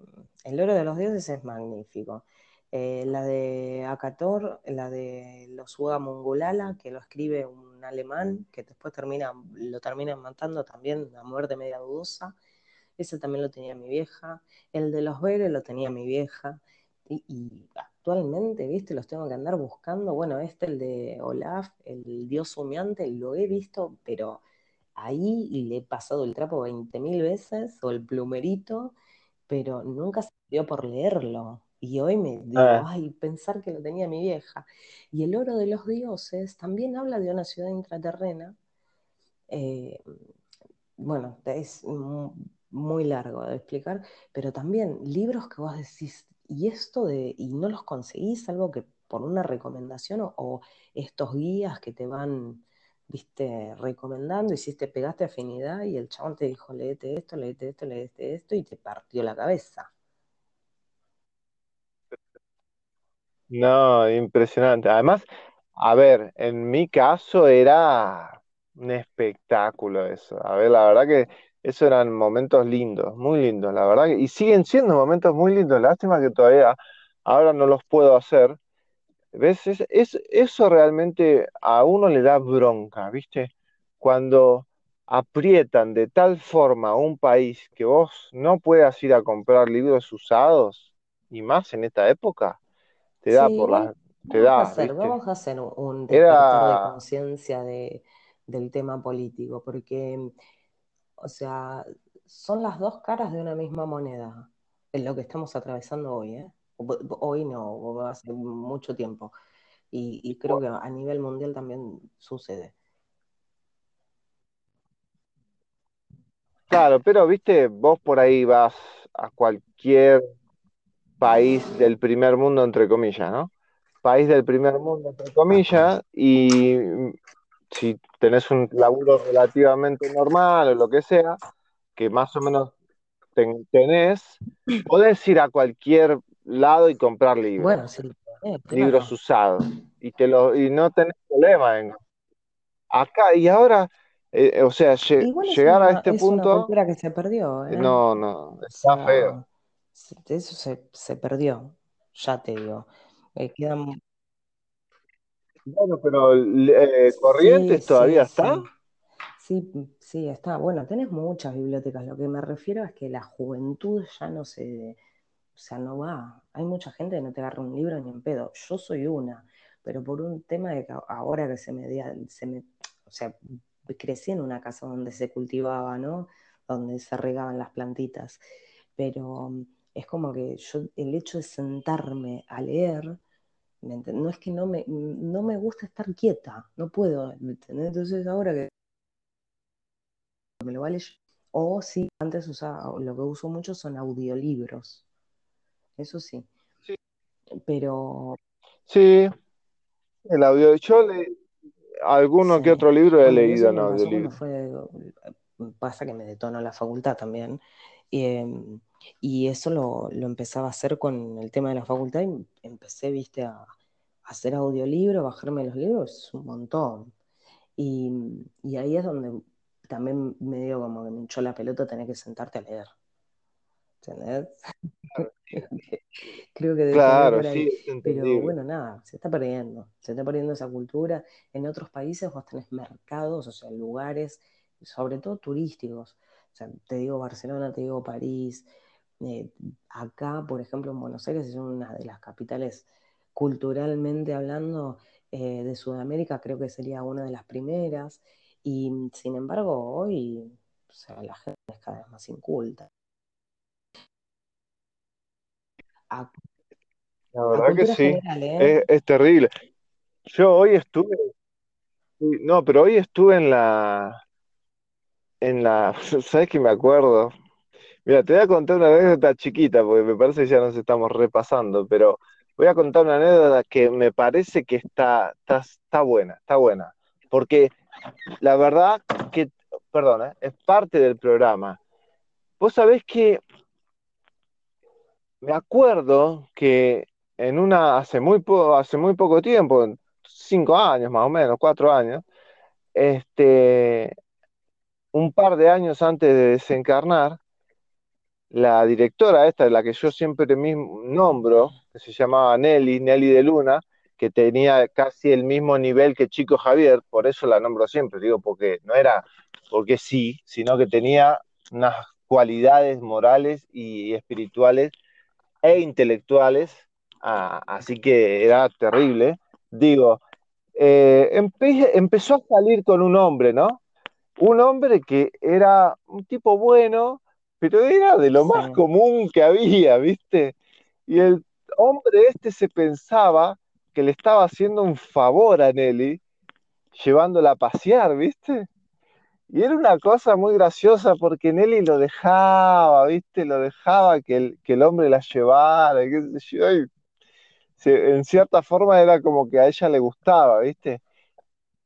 El oro de los dioses es magnífico. La de Akator, la de los Uga Mongolala, que lo escribe un alemán, que después termina, lo terminan matando también a muerte media dudosa. Ese también lo tenía mi vieja. El de los Vélez lo tenía mi vieja. Y, y actualmente, viste, los tengo que andar buscando. Bueno, este, el de Olaf, el dios humeante, lo he visto, pero ahí le he pasado el trapo 20.000 veces, o el plumerito, pero nunca se dio por leerlo. Y hoy me digo, ay, pensar que lo tenía mi vieja. Y el oro de los dioses también habla de una ciudad intraterrena. eh, bueno, es muy largo de explicar, pero también libros que vos decís, y esto de, y no los conseguís, algo que por una recomendación o, estos guías que te van, viste, recomendando, y si te pegaste afinidad y el chabón te dijo, léete esto, léete esto, léete esto, y te partió la cabeza. no, impresionante. Además, a ver, en mi caso era un espectáculo eso. A ver, la verdad que eso eran momentos lindos, muy lindos, la verdad y siguen siendo momentos muy lindos. Lástima que todavía ahora no los puedo hacer. ¿Ves? Es, es- eso realmente a uno le da bronca, ¿viste? Cuando aprietan de tal forma a un país que vos no puedas ir a comprar libros usados, y más en esta época, te da Sí, por te vamos a hacer, ¿viste? vamos a hacer un, despertar de conciencia de, del tema político, porque O sea, son las dos caras de una misma moneda, en lo que estamos atravesando hoy, ¿eh? Hoy no, hace mucho tiempo. Y, y creo que a nivel mundial también sucede. claro, pero, ¿viste? Vos por ahí vas a cualquier país del primer mundo, entre comillas, ¿no? País del primer mundo, entre comillas, y si tenés un laburo relativamente normal o lo que sea, que más o menos ten- tenés, podés ir a cualquier lado y comprar libros, Bueno, sí, eh, libros usados, y, te lo, y no tenés problema en, acá. Y ahora, eh, o sea, llegar a una, este es una punto, cultura que se perdió, eh, no, no, está feo. sea, eso se, se perdió, ya te digo. Eh, quedan... Bueno, pero eh, Corrientes sí, todavía está. sí. Sí, sí, está. Bueno, tenés muchas bibliotecas. Lo que me refiero es que la juventud ya no se, o sea, no va. Hay mucha gente que no te agarra un libro ni en pedo. Yo soy una, pero por un tema de que ahora que se me, se me, o sea, crecí en una casa donde se cultivaba, ¿no? Donde se regaban las plantitas. Pero mm, es como que yo, el hecho de sentarme a leer, ¿me ent- no es que no me, no me gusta estar quieta, no puedo. Entonces ahora que me lo vale. O sí, antes usaba, lo que uso mucho son audiolibros, eso sí. Sí, Pero sí, el audio. Yo le, alguno que otro libro he leído en audiolibro. fue, pasa que me detonó la facultad también. Eh, y eso lo, lo, empezaba a hacer con el tema de la facultad y empecé, viste, a, a hacer audiolibro, bajarme los libros, un montón. Y, y, ahí es donde también me dio como que me hinchó la pelota tener que sentarte a leer. ¿Entendés? Creo que Claro, sí, Pero bueno, nada, se está perdiendo. Se está perdiendo esa cultura. En otros países vos tenés mercados, o sea, lugares, sobre todo turísticos. O sea, te digo Barcelona, te digo París. Eh, acá, por ejemplo, en Buenos Aires es una de las capitales culturalmente hablando eh, de Sudamérica, creo que sería una de las primeras. Y sin embargo, hoy, o sea, la gente es cada vez más inculta. A, La verdad que sí, general, ¿eh? es, es terrible. Yo hoy estuve, no, pero hoy estuve en la, en la, ¿sabes que me acuerdo? Mira, te voy a contar una anécdota chiquita, porque me parece que ya nos estamos repasando, pero voy a contar una anécdota que me parece que está, está, está buena, está buena. Porque la verdad que, perdona, es parte del programa. Vos sabés que me acuerdo que en una, hace muy, hace muy poco tiempo, cinco años más o menos, cuatro años, este, un par de años antes de desencarnar, la directora esta, la que yo siempre mismo nombro, que se llamaba Nelly, Nelly de Luna, que tenía casi el mismo nivel que Chico Javier, por eso la nombro siempre, digo, porque no era porque sí, sino que tenía unas cualidades morales y espirituales e intelectuales, así que era terrible. Digo, eh, empezó a salir con un hombre, ¿no? Un hombre que era un tipo bueno, pero era de lo más común que había, ¿viste? Y el hombre este se pensaba que le estaba haciendo un favor a Nelly, llevándola a pasear, ¿viste? Y era una cosa muy graciosa porque Nelly lo dejaba, ¿viste? Lo dejaba que el, que el hombre la llevara, qué sé yo. en cierta forma era como que a ella le gustaba, ¿viste?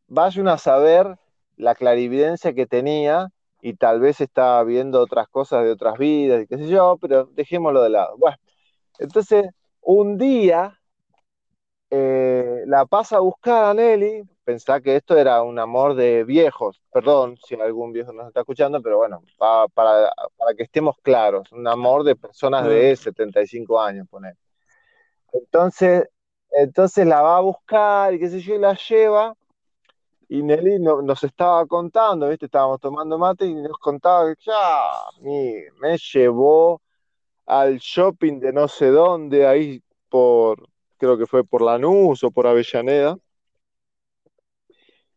Vaya a saber la clarividencia que tenía y tal vez estaba viendo otras cosas de otras vidas y qué sé yo, pero dejémoslo de lado. Bueno, entonces un día eh, la pasa a buscar a Nelly, pensá que esto era un amor de viejos, perdón si algún viejo nos está escuchando, pero bueno, para, para, que estemos claros, un amor de personas de 75 mm. años, poner. Entonces, entonces la va a buscar y qué sé yo, y la lleva, y Nelly nos estaba contando, ¿viste? Estábamos tomando mate y nos contaba que ya, me llevó al shopping de no sé dónde, ahí por, creo que fue por Lanús o por Avellaneda.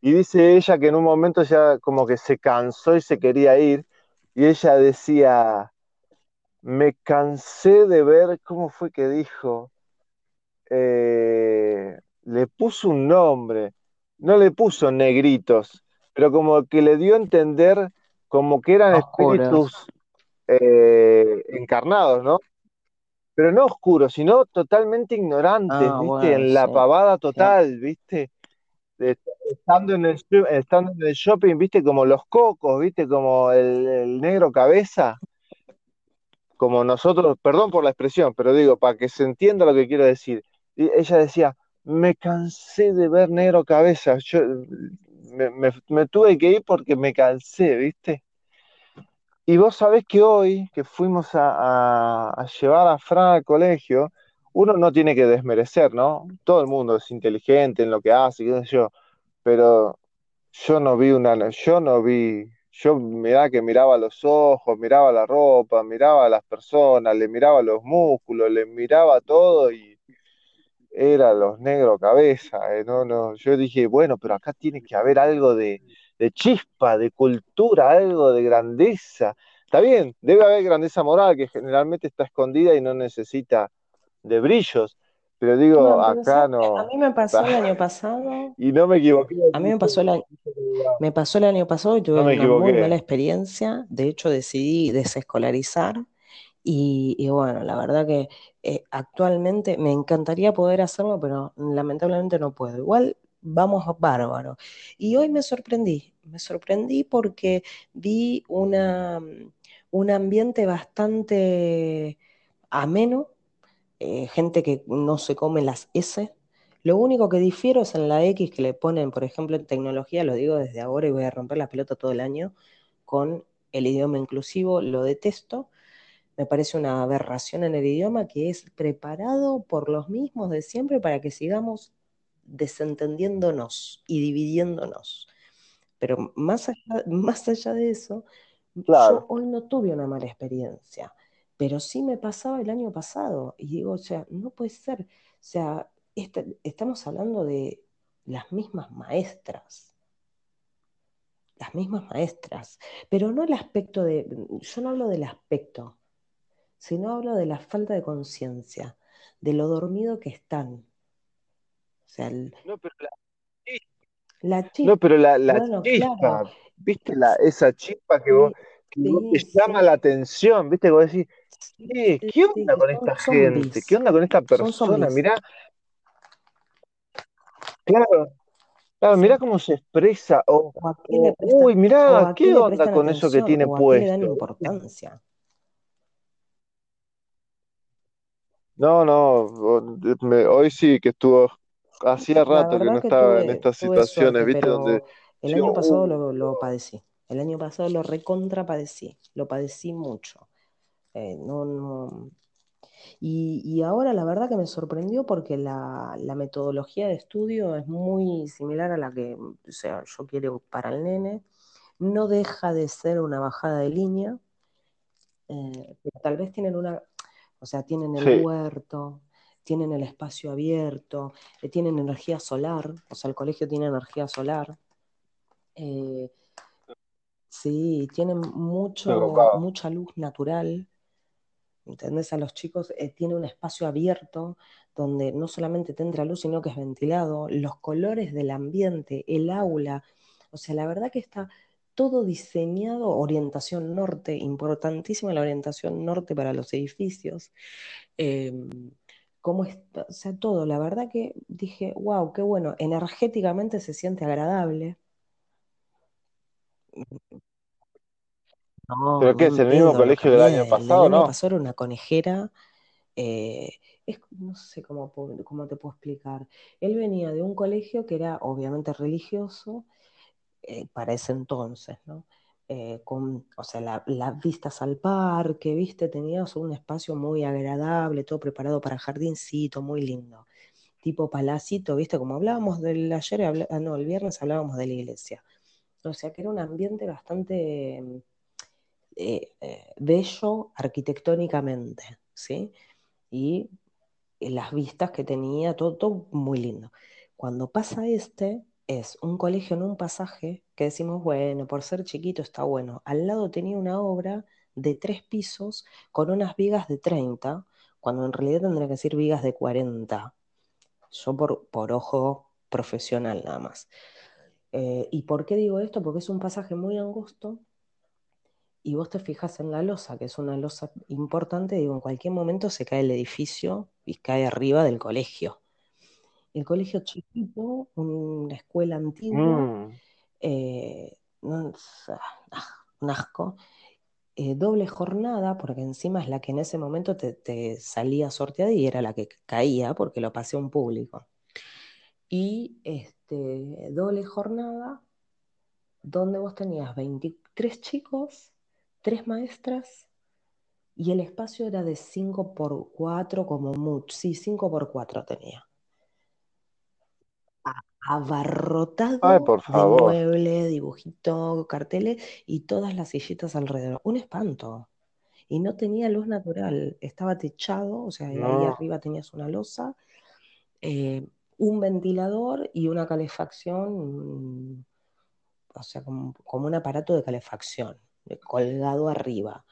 Y dice ella que en un momento ya como que se cansó y se quería ir. Y ella decía, me cansé de ver, ¿cómo fue que dijo? Eh, le puso un nombre, no le puso negritos, pero como que le dio a entender como que eran espíritus eh, encarnados, ¿no? pero no oscuros, sino totalmente ignorantes, ah, ¿viste? en la pavada total, ¿viste? estando, en el, estando en el shopping, ¿viste? Como los cocos, ¿viste? Como el, negro cabeza. Como nosotros, perdón por la expresión, pero digo, para que se entienda lo que quiero decir. Y ella decía, me cansé de ver negro cabeza. Yo me tuve que ir porque me cansé, ¿viste? Y vos sabés que hoy, que fuimos a, llevar a Fran al colegio, uno no tiene que desmerecer, ¿no? Todo el mundo es inteligente en lo que hace, yo, pero yo no vi una, yo no vi, yo mirá que miraba los ojos, miraba la ropa, miraba a las personas, le miraba los músculos, le miraba todo y era los negros cabeza, ¿eh? no, no, yo dije, bueno, pero acá tiene que haber algo de, de chispa, de cultura, algo de grandeza. Está bien, debe haber grandeza moral que generalmente está escondida y no necesita de brillos, pero digo, acá no. A mí me pasó el año pasado. Y no me equivoqué. A mí me pasó el año, me pasó el año pasado y tuve una muy mala experiencia. De hecho, decidí desescolarizar. Y, bueno, la verdad que eh, actualmente me encantaría poder hacerlo, pero lamentablemente no puedo. Igual vamos bárbaro. Y hoy me sorprendí, me sorprendí porque vi una, un ambiente bastante ameno, eh, gente que no se come las S. Lo único que difiero es en la X que le ponen, por ejemplo, en tecnología, lo digo desde ahora y voy a romper la pelota todo el año, con el idioma inclusivo, lo detesto. Me parece una aberración en el idioma que es preparado por los mismos de siempre para que sigamos desentendiéndonos y dividiéndonos. Pero más allá, más allá de eso, yo hoy no tuve una mala experiencia, pero sí me pasaba el año pasado. Y digo, o sea, no puede ser. O sea, estamos hablando de las mismas maestras. Las mismas maestras. Pero no el aspecto de. Yo no hablo del aspecto, sino hablo de la falta de conciencia, de lo dormido que están, no, pero La chispa. No, pero la, la Bueno, chispa, claro. ¿viste la, esa chispa que vos, que vos te Sí, llama la atención? ¿Viste? Que vos decís, "Eh, ¿qué onda con esta gente? ¿Qué onda con esta Son persona? Mirá, claro, claro, mirá cómo se expresa. O, O o, uy, o mirá, qué ¿qué le onda con eso que tiene o a qué le dan puesto? importancia. No, no, me- hoy sí que estuvo, hacía rato que no que estaba en estas situaciones, suerte, ¿viste? Donde el año pasado lo, lo padecí. El año pasado lo recontra padecí, lo padecí mucho. Eh, no, no. Y, y ahora la verdad que me sorprendió porque la, la metodología de estudio es muy similar a la que, o sea, yo quiero para el nene. No deja de ser una bajada de línea, eh, tal vez tienen una, o sea, tienen el sí, huerto, tienen el espacio abierto, eh, tienen energía solar, o sea, el colegio tiene energía solar. Eh, sí, tienen mucho, mucha luz natural. ¿Entendés? A los chicos eh, tiene un espacio abierto donde no solamente te entra luz, sino que es ventilado, los colores del ambiente, el aula. O sea, la verdad que está todo diseñado, orientación norte, importantísima la orientación norte para los edificios. Eh, cómo está, o sea, todo. La verdad que dije, wow, qué bueno, energéticamente se siente agradable. No, ¿Pero qué es el mismo colegio del año. El pasado, año no? pasado era una conejera eh, es, no sé cómo, cómo, te puedo explicar. Él venía de un colegio que era obviamente religioso eh, para ese entonces, ¿no? Eh, con, o sea, las la vistas al parque, ¿viste? Tenías un espacio muy agradable, todo preparado para jardincito, muy lindo. Tipo palacito, ¿viste? Como hablábamos del ayer, ah, no, el viernes hablábamos de la iglesia. O sea, que era un ambiente bastante eh, eh, bello arquitectónicamente, ¿sí? y las vistas que tenía, todo, todo, muy lindo. Cuando pasa este, es un colegio en un pasaje que decimos, bueno, por ser chiquito está bueno. Al lado tenía una obra de tres pisos con unas vigas de 30, cuando en realidad tendría que ser vigas de 40. Yo por, por ojo profesional nada más. Eh, ¿Y por qué digo esto? Porque es un pasaje muy angosto y vos te fijas en la losa, que es una losa importante, digo, en cualquier momento se cae el edificio y cae arriba del colegio. El colegio chiquito, una escuela antigua, Mm. eh, ah, un asco, eh, doble jornada, porque encima es la que en ese momento te, te, salía sorteada y era la que caía porque lo pasé a un público. Y este, doble jornada, donde vos tenías 23 chicos tres maestras y el espacio era de 5 por 4 como mucho. Sí, 5 por 4 tenía. Ay, Abarrotado por de favor. muebles, dibujitos, carteles y todas las sillitas alrededor. Un espanto. Y no tenía luz natural. Estaba techado, o sea, ahí arriba tenías una losa, eh, un ventilador y una calefacción, o sea, como, como un aparato de calefacción colgado arriba.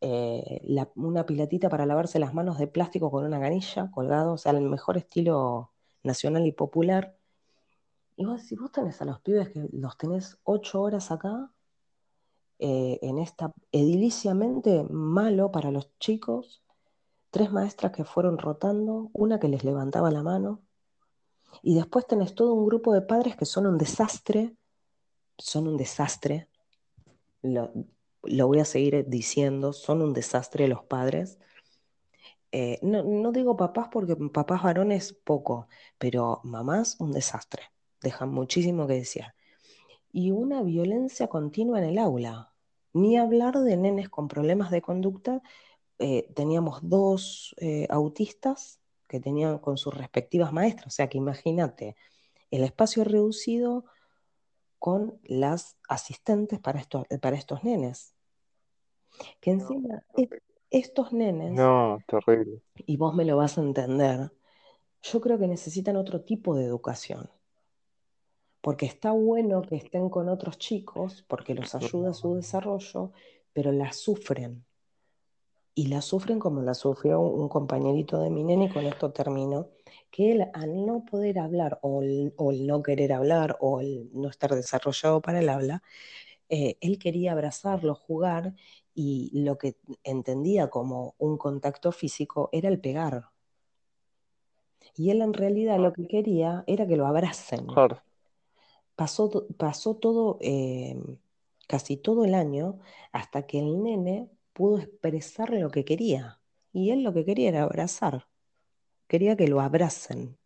Eh, la, una pilatita para lavarse las manos de plástico con una canilla colgado, o sea, el mejor estilo nacional y popular. Y vos, si vos tenés a los pibes que los tenés ocho horas acá, eh, en esta ediliciamente malo para los chicos, tres maestras que fueron rotando, una que les levantaba la mano, y después tenés todo un grupo de padres que son un desastre, son un desastre, lo, voy a seguir diciendo, son un desastre los padres. Eh, no, digo papás porque papás varones poco, pero mamás un desastre, dejan muchísimo que decir. Y una violencia continua en el aula. Ni hablar de nenes con problemas de conducta. Eh, teníamos dos eh, autistas que tenían con sus respectivas maestras, o sea que imagínate el espacio reducido con las asistentes para, esto, para estos nenes. Que encima estos nenes, no, terrible. y vos me lo vas a entender, yo creo que necesitan otro tipo de educación. Porque está bueno que estén con otros chicos, porque los ayuda a su desarrollo, pero las sufren. y la sufren como la sufrió un compañerito de mi nene, y con esto termino, que él al no poder hablar o el, no querer hablar o el no estar desarrollado para el habla, eh, él quería abrazarlo, jugar y lo que entendía como un contacto físico era el pegar. Y él en realidad lo que quería era que lo abracen. Pasó, pasó todo, eh, casi todo el año, hasta que el nene pudo expresar lo que quería. Y él lo que quería era abrazar. Quería que lo abracen.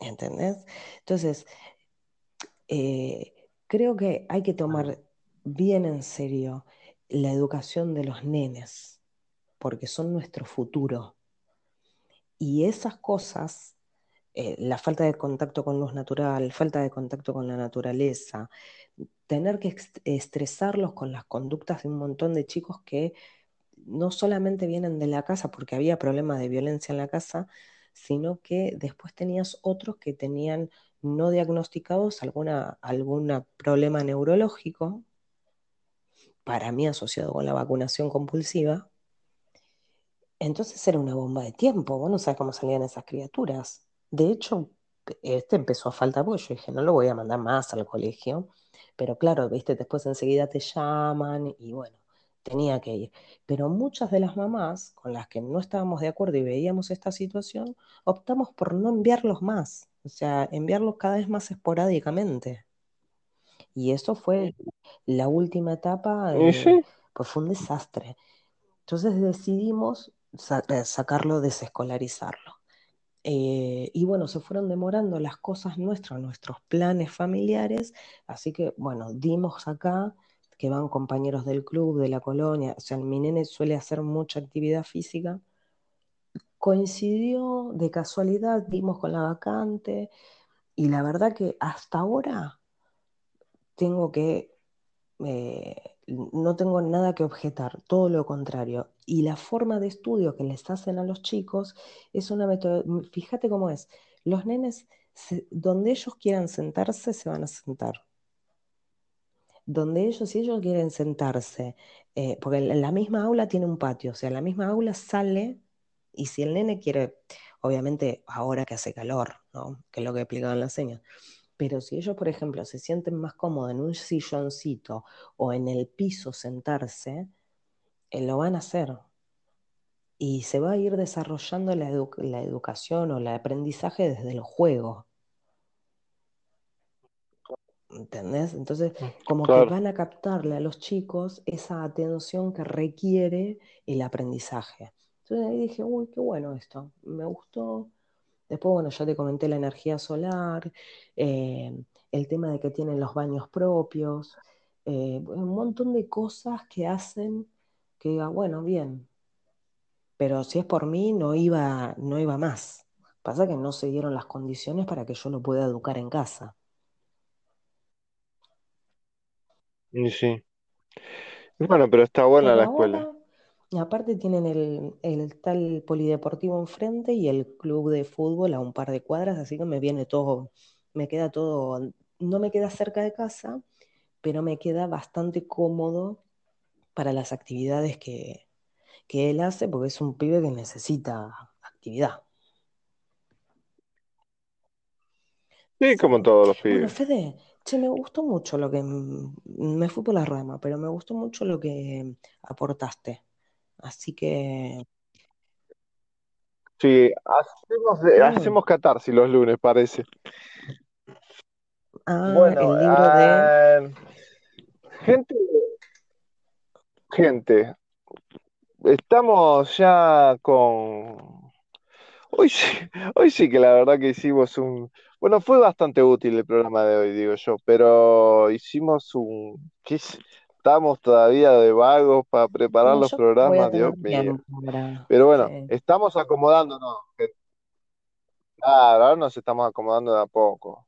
¿Entendés? Entonces, eh, creo que hay que tomar bien en serio la educación de los nenes, porque son nuestro futuro. Y esas cosas, eh, la falta de contacto con luz natural, falta de contacto con la naturaleza, tener que estresarlos con las conductas de un montón de chicos que no solamente vienen de la casa porque había problemas de violencia en la casa, sino que después tenías otros que tenían no diagnosticados alguna, algún problema neurológico, para mí asociado con la vacunación compulsiva. Entonces era una bomba de tiempo, vos no sabes cómo salían esas criaturas. De hecho, este empezó a faltar porque yo dije, no lo voy a mandar más al colegio pero claro, viste, después enseguida te llaman y bueno, tenía que ir. Pero muchas de las mamás con las que no estábamos de acuerdo y veíamos esta situación, optamos por no enviarlos más, o sea, enviarlos cada vez más esporádicamente. Y eso fue la última etapa, pues fue un desastre. Entonces decidimos eh, sacarlo, desescolarizarlo. Eh, y bueno, se fueron demorando las cosas nuestras, nuestros planes familiares, así que bueno, dimos acá que van compañeros del club, de la colonia, o sea, mi nene suele hacer mucha actividad física. Coincidió de casualidad, dimos con la vacante y la verdad que hasta ahora tengo que eh, no tengo nada que objetar, todo lo contrario. Y la forma de estudio que les hacen a los chicos es una método, fíjate cómo es, los nenes, donde ellos quieran sentarse, se van a sentar. Donde ellos, si ellos quieren sentarse, eh, porque en la misma aula tiene un patio, o sea, la misma aula sale y si el nene quiere, obviamente ahora que hace calor, ¿no? que es lo que explicaban las señas, pero si ellos, por ejemplo, se sienten más cómodos en un silloncito o en el piso sentarse, eh, lo van a hacer. Y se va a ir desarrollando la, educación o el aprendizaje desde el juego. ¿Entendés? Entonces, mm, como que van a captarle a los chicos esa atención que requiere el aprendizaje. Entonces ahí dije, uy, qué bueno esto, me gustó, Después, bueno, ya te comenté la energía solar, eh, el tema de que tienen los baños propios, eh, un montón de cosas que hacen que diga, bueno, bien, pero si es por mí, no iba, no iba más. Pasa que no se dieron las condiciones para que yo lo pueda educar en casa. Y sí. Bueno, pero está buena la escuela. Y aparte tienen el, tal polideportivo enfrente y el club de fútbol a un par de cuadras, así que me viene todo, me queda todo, no me queda cerca de casa, pero me queda bastante cómodo para las actividades que, él hace, porque es un pibe que necesita actividad. Sí, como todos los pibes. Bueno, Fede, che, me gustó mucho lo que, me fui por la rama, pero me gustó mucho lo que aportaste. Así que. Sí, hacemos, mm. hacemos catarsis los lunes, parece. Ah, bueno, el libro de. Ah, gente. Gente. Estamos ya con. Hoy sí, hoy sí que la verdad que hicimos un. Bueno, fue bastante útil el programa de hoy, digo yo, pero hicimos un. ¿Qué estamos todavía de vagos para preparar los programas, Dios mío. Pero bueno, estamos acomodándonos. Claro, ahora nos estamos acomodando de a poco.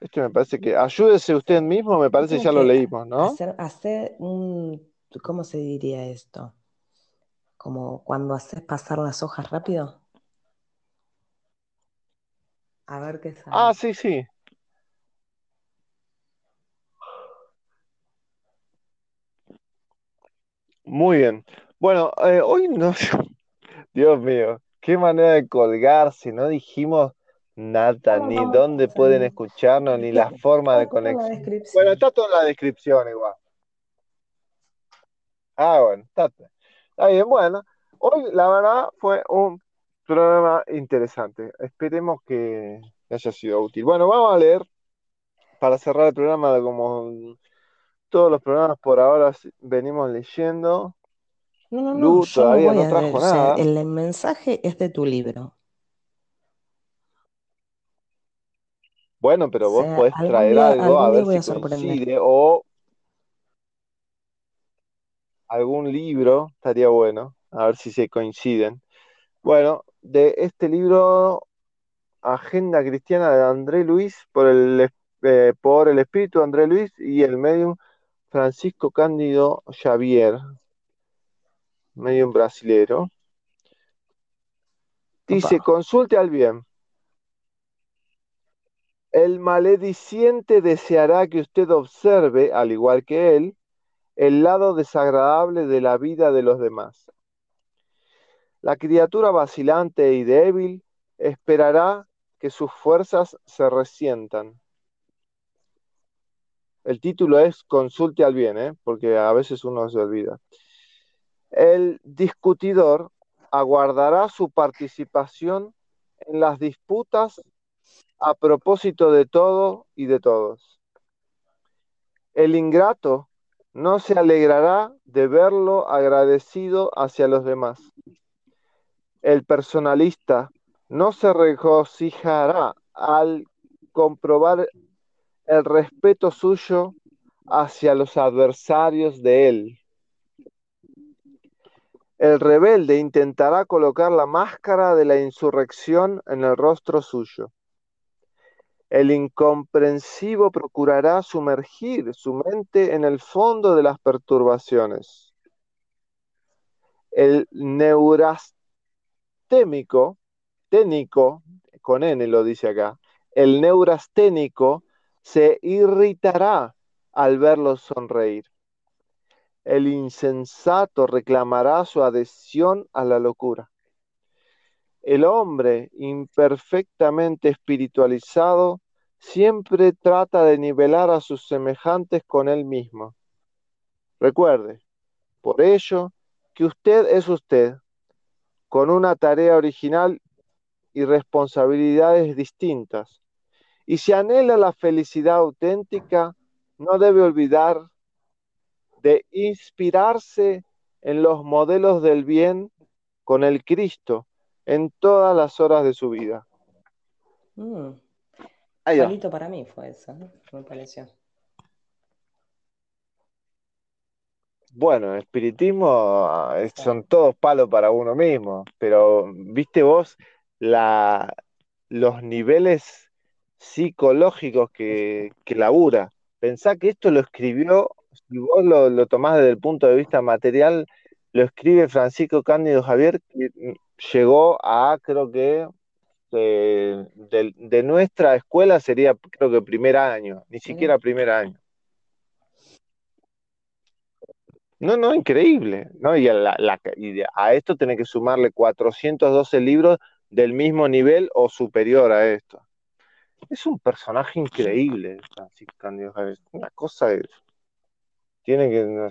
Esto me parece que ayúdese usted mismo, me parece que ya lo leímos, ¿no? Hacer, hacer un, ¿cómo se diría esto? Como cuando haces pasar las hojas rápido. A ver qué sale. Ah, sí, sí. Muy bien. Bueno, eh, hoy no, Dios mío, qué manera de colgarse, no dijimos nada, ni dónde pueden escucharnos, ni la forma de conexión. Bueno, está todo en la descripción igual. Ah, bueno, está, está bien. Bueno, hoy la verdad fue un programa interesante. Esperemos que haya sido útil. Bueno, vamos a leer para cerrar el programa, como todos los programas por ahora venimos leyendo. No, no, no, todavía no, trajo nada. el mensaje es de tu libro. Bueno, pero vos podés traer algo a ver si coincide o algún libro, estaría bueno, a ver si se coinciden. Bueno, de este libro, Agenda Cristiana de André Luis, por el, eh, por el espíritu de André Luis y el medium Francisco Cándido Xavier, medium brasilero. Dice, consulte al bien. El malediciente deseará que usted observe, al igual que él, el lado desagradable de la vida de los demás. La criatura vacilante y débil esperará que sus fuerzas se resientan. El título es Consulte al bien, ¿eh? porque a veces uno se olvida. El discutidor aguardará su participación en las disputas a propósito de todo y de todos. El ingrato no se alegrará de verlo agradecido hacia los demás el personalista no se regocijará al comprobar el respeto suyo hacia los adversarios de él. El rebelde intentará colocar la máscara de la insurrección en el rostro suyo. El incomprensivo procurará sumergir su mente en el fondo de las perturbaciones. El neuras técnico, con N lo dice acá, el neurasténico se irritará al verlo sonreír. El insensato reclamará su adhesión a la locura. El hombre imperfectamente espiritualizado siempre trata de nivelar a sus semejantes con él mismo. Recuerde, por ello, que usted es usted, con una tarea original y responsabilidades distintas. Y si anhela la felicidad auténtica, no debe olvidar de inspirarse en los modelos del bien con el Cristo en todas las horas de su vida. Mm. para mí fue eso, me pareció. Bueno, espiritismo eh, son todos palos para uno mismo, pero viste vos la, los niveles psicológicos que, que labura. Pensá que esto lo escribió, si vos lo, tomás desde el punto de vista material, lo escribe Francisco Cándido Javier, que llegó a, creo que, de, de nuestra escuela sería, creo que primer año, ni siquiera primer año. No, no, increíble. ¿no? Y, a, esto tiene que sumarle 412 libros del mismo nivel o superior a esto. Es un personaje increíble, Francisco Una cosa es, tiene que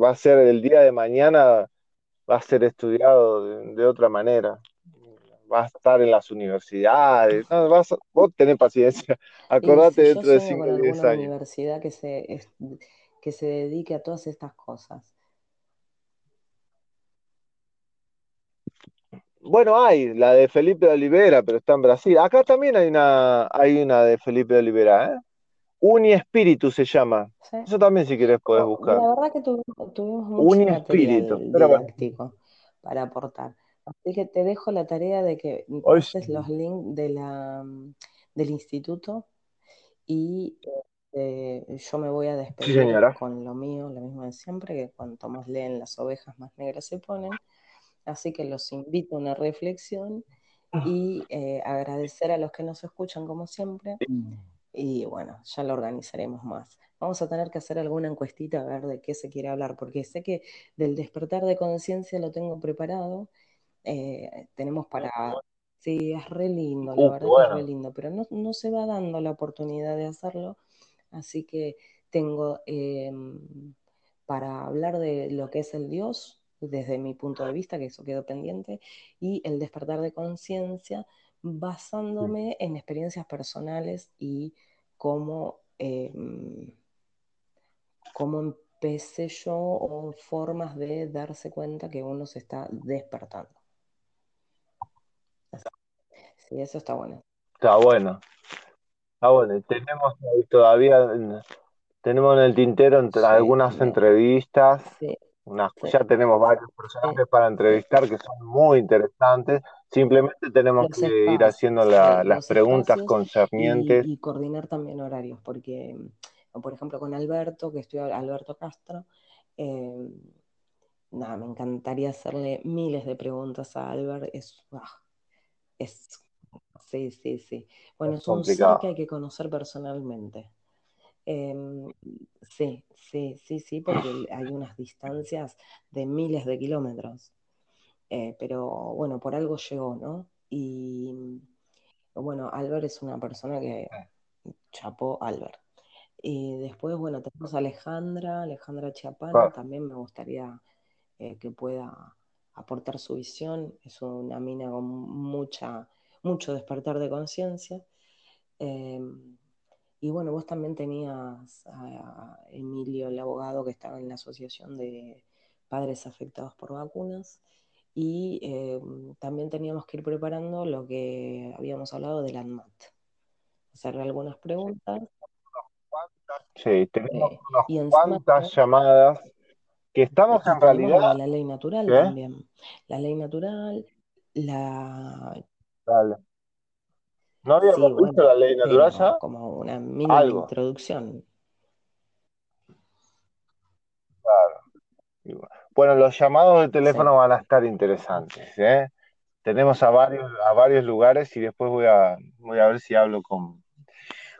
va a ser el día de mañana va a ser estudiado de, otra manera. Va a estar en las universidades. vos tenés paciencia. Acordate dentro de 5 o 10 años. universidad que se que se dedique a todas estas cosas. Bueno, hay la de Felipe de Olivera, pero está en Brasil. Acá también hay una, hay una de Felipe de Olivera, ¿eh? Uni Espíritu se llama. Eso también si quieres puedes buscar. La verdad que tuvimos, tuvimos mucho material para aportar. Así que te dejo la tarea de que haces los links de la, del instituto y eh, yo me voy a despedir con lo mío, lo mismo de siempre, que cuanto más leen las ovejas, más negras se ponen. Así que los invito a una reflexión y eh, agradecer a los que nos escuchan como siempre y bueno, ya lo organizaremos más. Vamos a tener que hacer alguna encuestita a ver de qué se quiere hablar, porque sé que del despertar de conciencia lo tengo preparado. Eh, tenemos para... Sí, es re lindo, la verdad es re lindo, pero no, no se va dando la oportunidad de hacerlo, así que tengo em, para hablar de lo que es el Dios, desde mi punto de vista, que eso quedó pendiente, y el despertar de conciencia, basándome en experiencias personales y cómo, eh, cómo empecé yo o formas de darse cuenta que uno se está despertando. Sí, eso está bueno. está bueno. Está bueno. Tenemos todavía, en- tenemos en el tintero entre Sí, algunas entrevistas, Sí, sí, ya tenemos varios sí, personajes para entrevistar que son muy interesantes. Simplemente tenemos Los que ir haciendo la- las preguntas y, concernientes. y coordinar también horarios, porque, por ejemplo, con Alberto, que estoy, Alberto Castro, eh, nada, me encantaría hacerle miles de preguntas a Albert, es, ah, es, sí, sí, sí. Bueno, Es es un ser que hay que conocer personalmente. Eh, sí, sí, sí, sí, porque hay unas distancias de miles de kilómetros. Eh, pero bueno, por algo llegó, ¿no? Y bueno, Albert es una persona que chapó Albert. Y después, bueno, tenemos a Alejandra, Alejandra Chiapano, Co- también me gustaría eh, que pueda aportar su visión. Es una mina con mucha, mucho despertar de conciencia. Eh, y bueno, vos también tenías a Emilio, el abogado, que estaba en la Asociación de Padres Afectados por Vacunas. Y eh, también teníamos que ir preparando lo que habíamos hablado del ANMAT. Hacerle algunas preguntas. Sí, tenemos eh, unas y encima cuantas llamadas que estamos en realidad. la ley natural ¿Qué? también. La ley natural, la... Dale. ¿No Sí, habíamos visto bueno, la ley natural pero ya? como una mínima Algo. introducción. Y Bueno, los llamados de Sí, teléfono van a estar interesantes, ¿eh? Tenemos a varios, a varios lugares y después voy a, voy a ver si hablo con,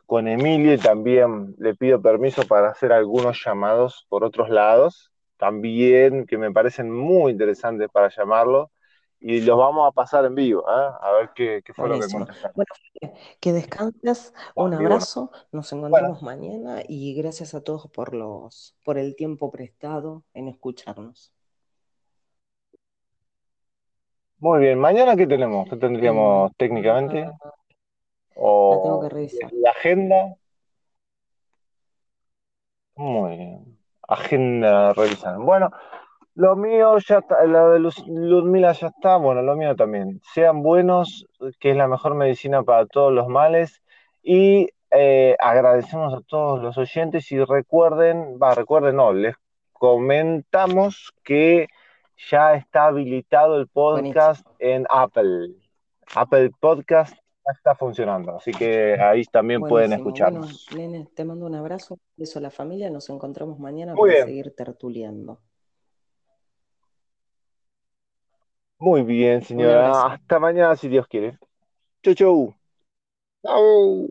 con Emilio y también le pido permiso para hacer algunos llamados por otros lados, también que me parecen muy interesantes para llamarlo y los vamos a pasar en vivo, ¿eh? A ver qué, qué fue lo que contestaron. Bueno, que descanses, un bueno, abrazo, nos bueno, encontramos mañana y gracias a todos por los, por el tiempo prestado en escucharnos. muy bien. ¿Mañana qué tenemos? ¿Qué tendríamos técnicamente? mañana la tengo que ¿O revisar. la agenda? Muy bien. Agenda revisada. Bueno, lo mío ya está, lo de Luz- Ludmila ya está, bueno, lo mío también. Sean buenos, que es la mejor medicina para todos los males. Y eh, agradecemos a todos los oyentes y recuerden, va, recuerden, no, les comentamos que ya está habilitado el podcast Buenísimo. en Apple. Apple Podcast ya está funcionando, así que ahí también pueden Buenísimo. Bueno, escucharnos. nene, te mando un abrazo, beso a la familia, nos encontramos mañana Muy para bien. seguir tertuliando. Muy bien, señora. Hasta mañana, si Dios quiere. Chau, chau. Chau.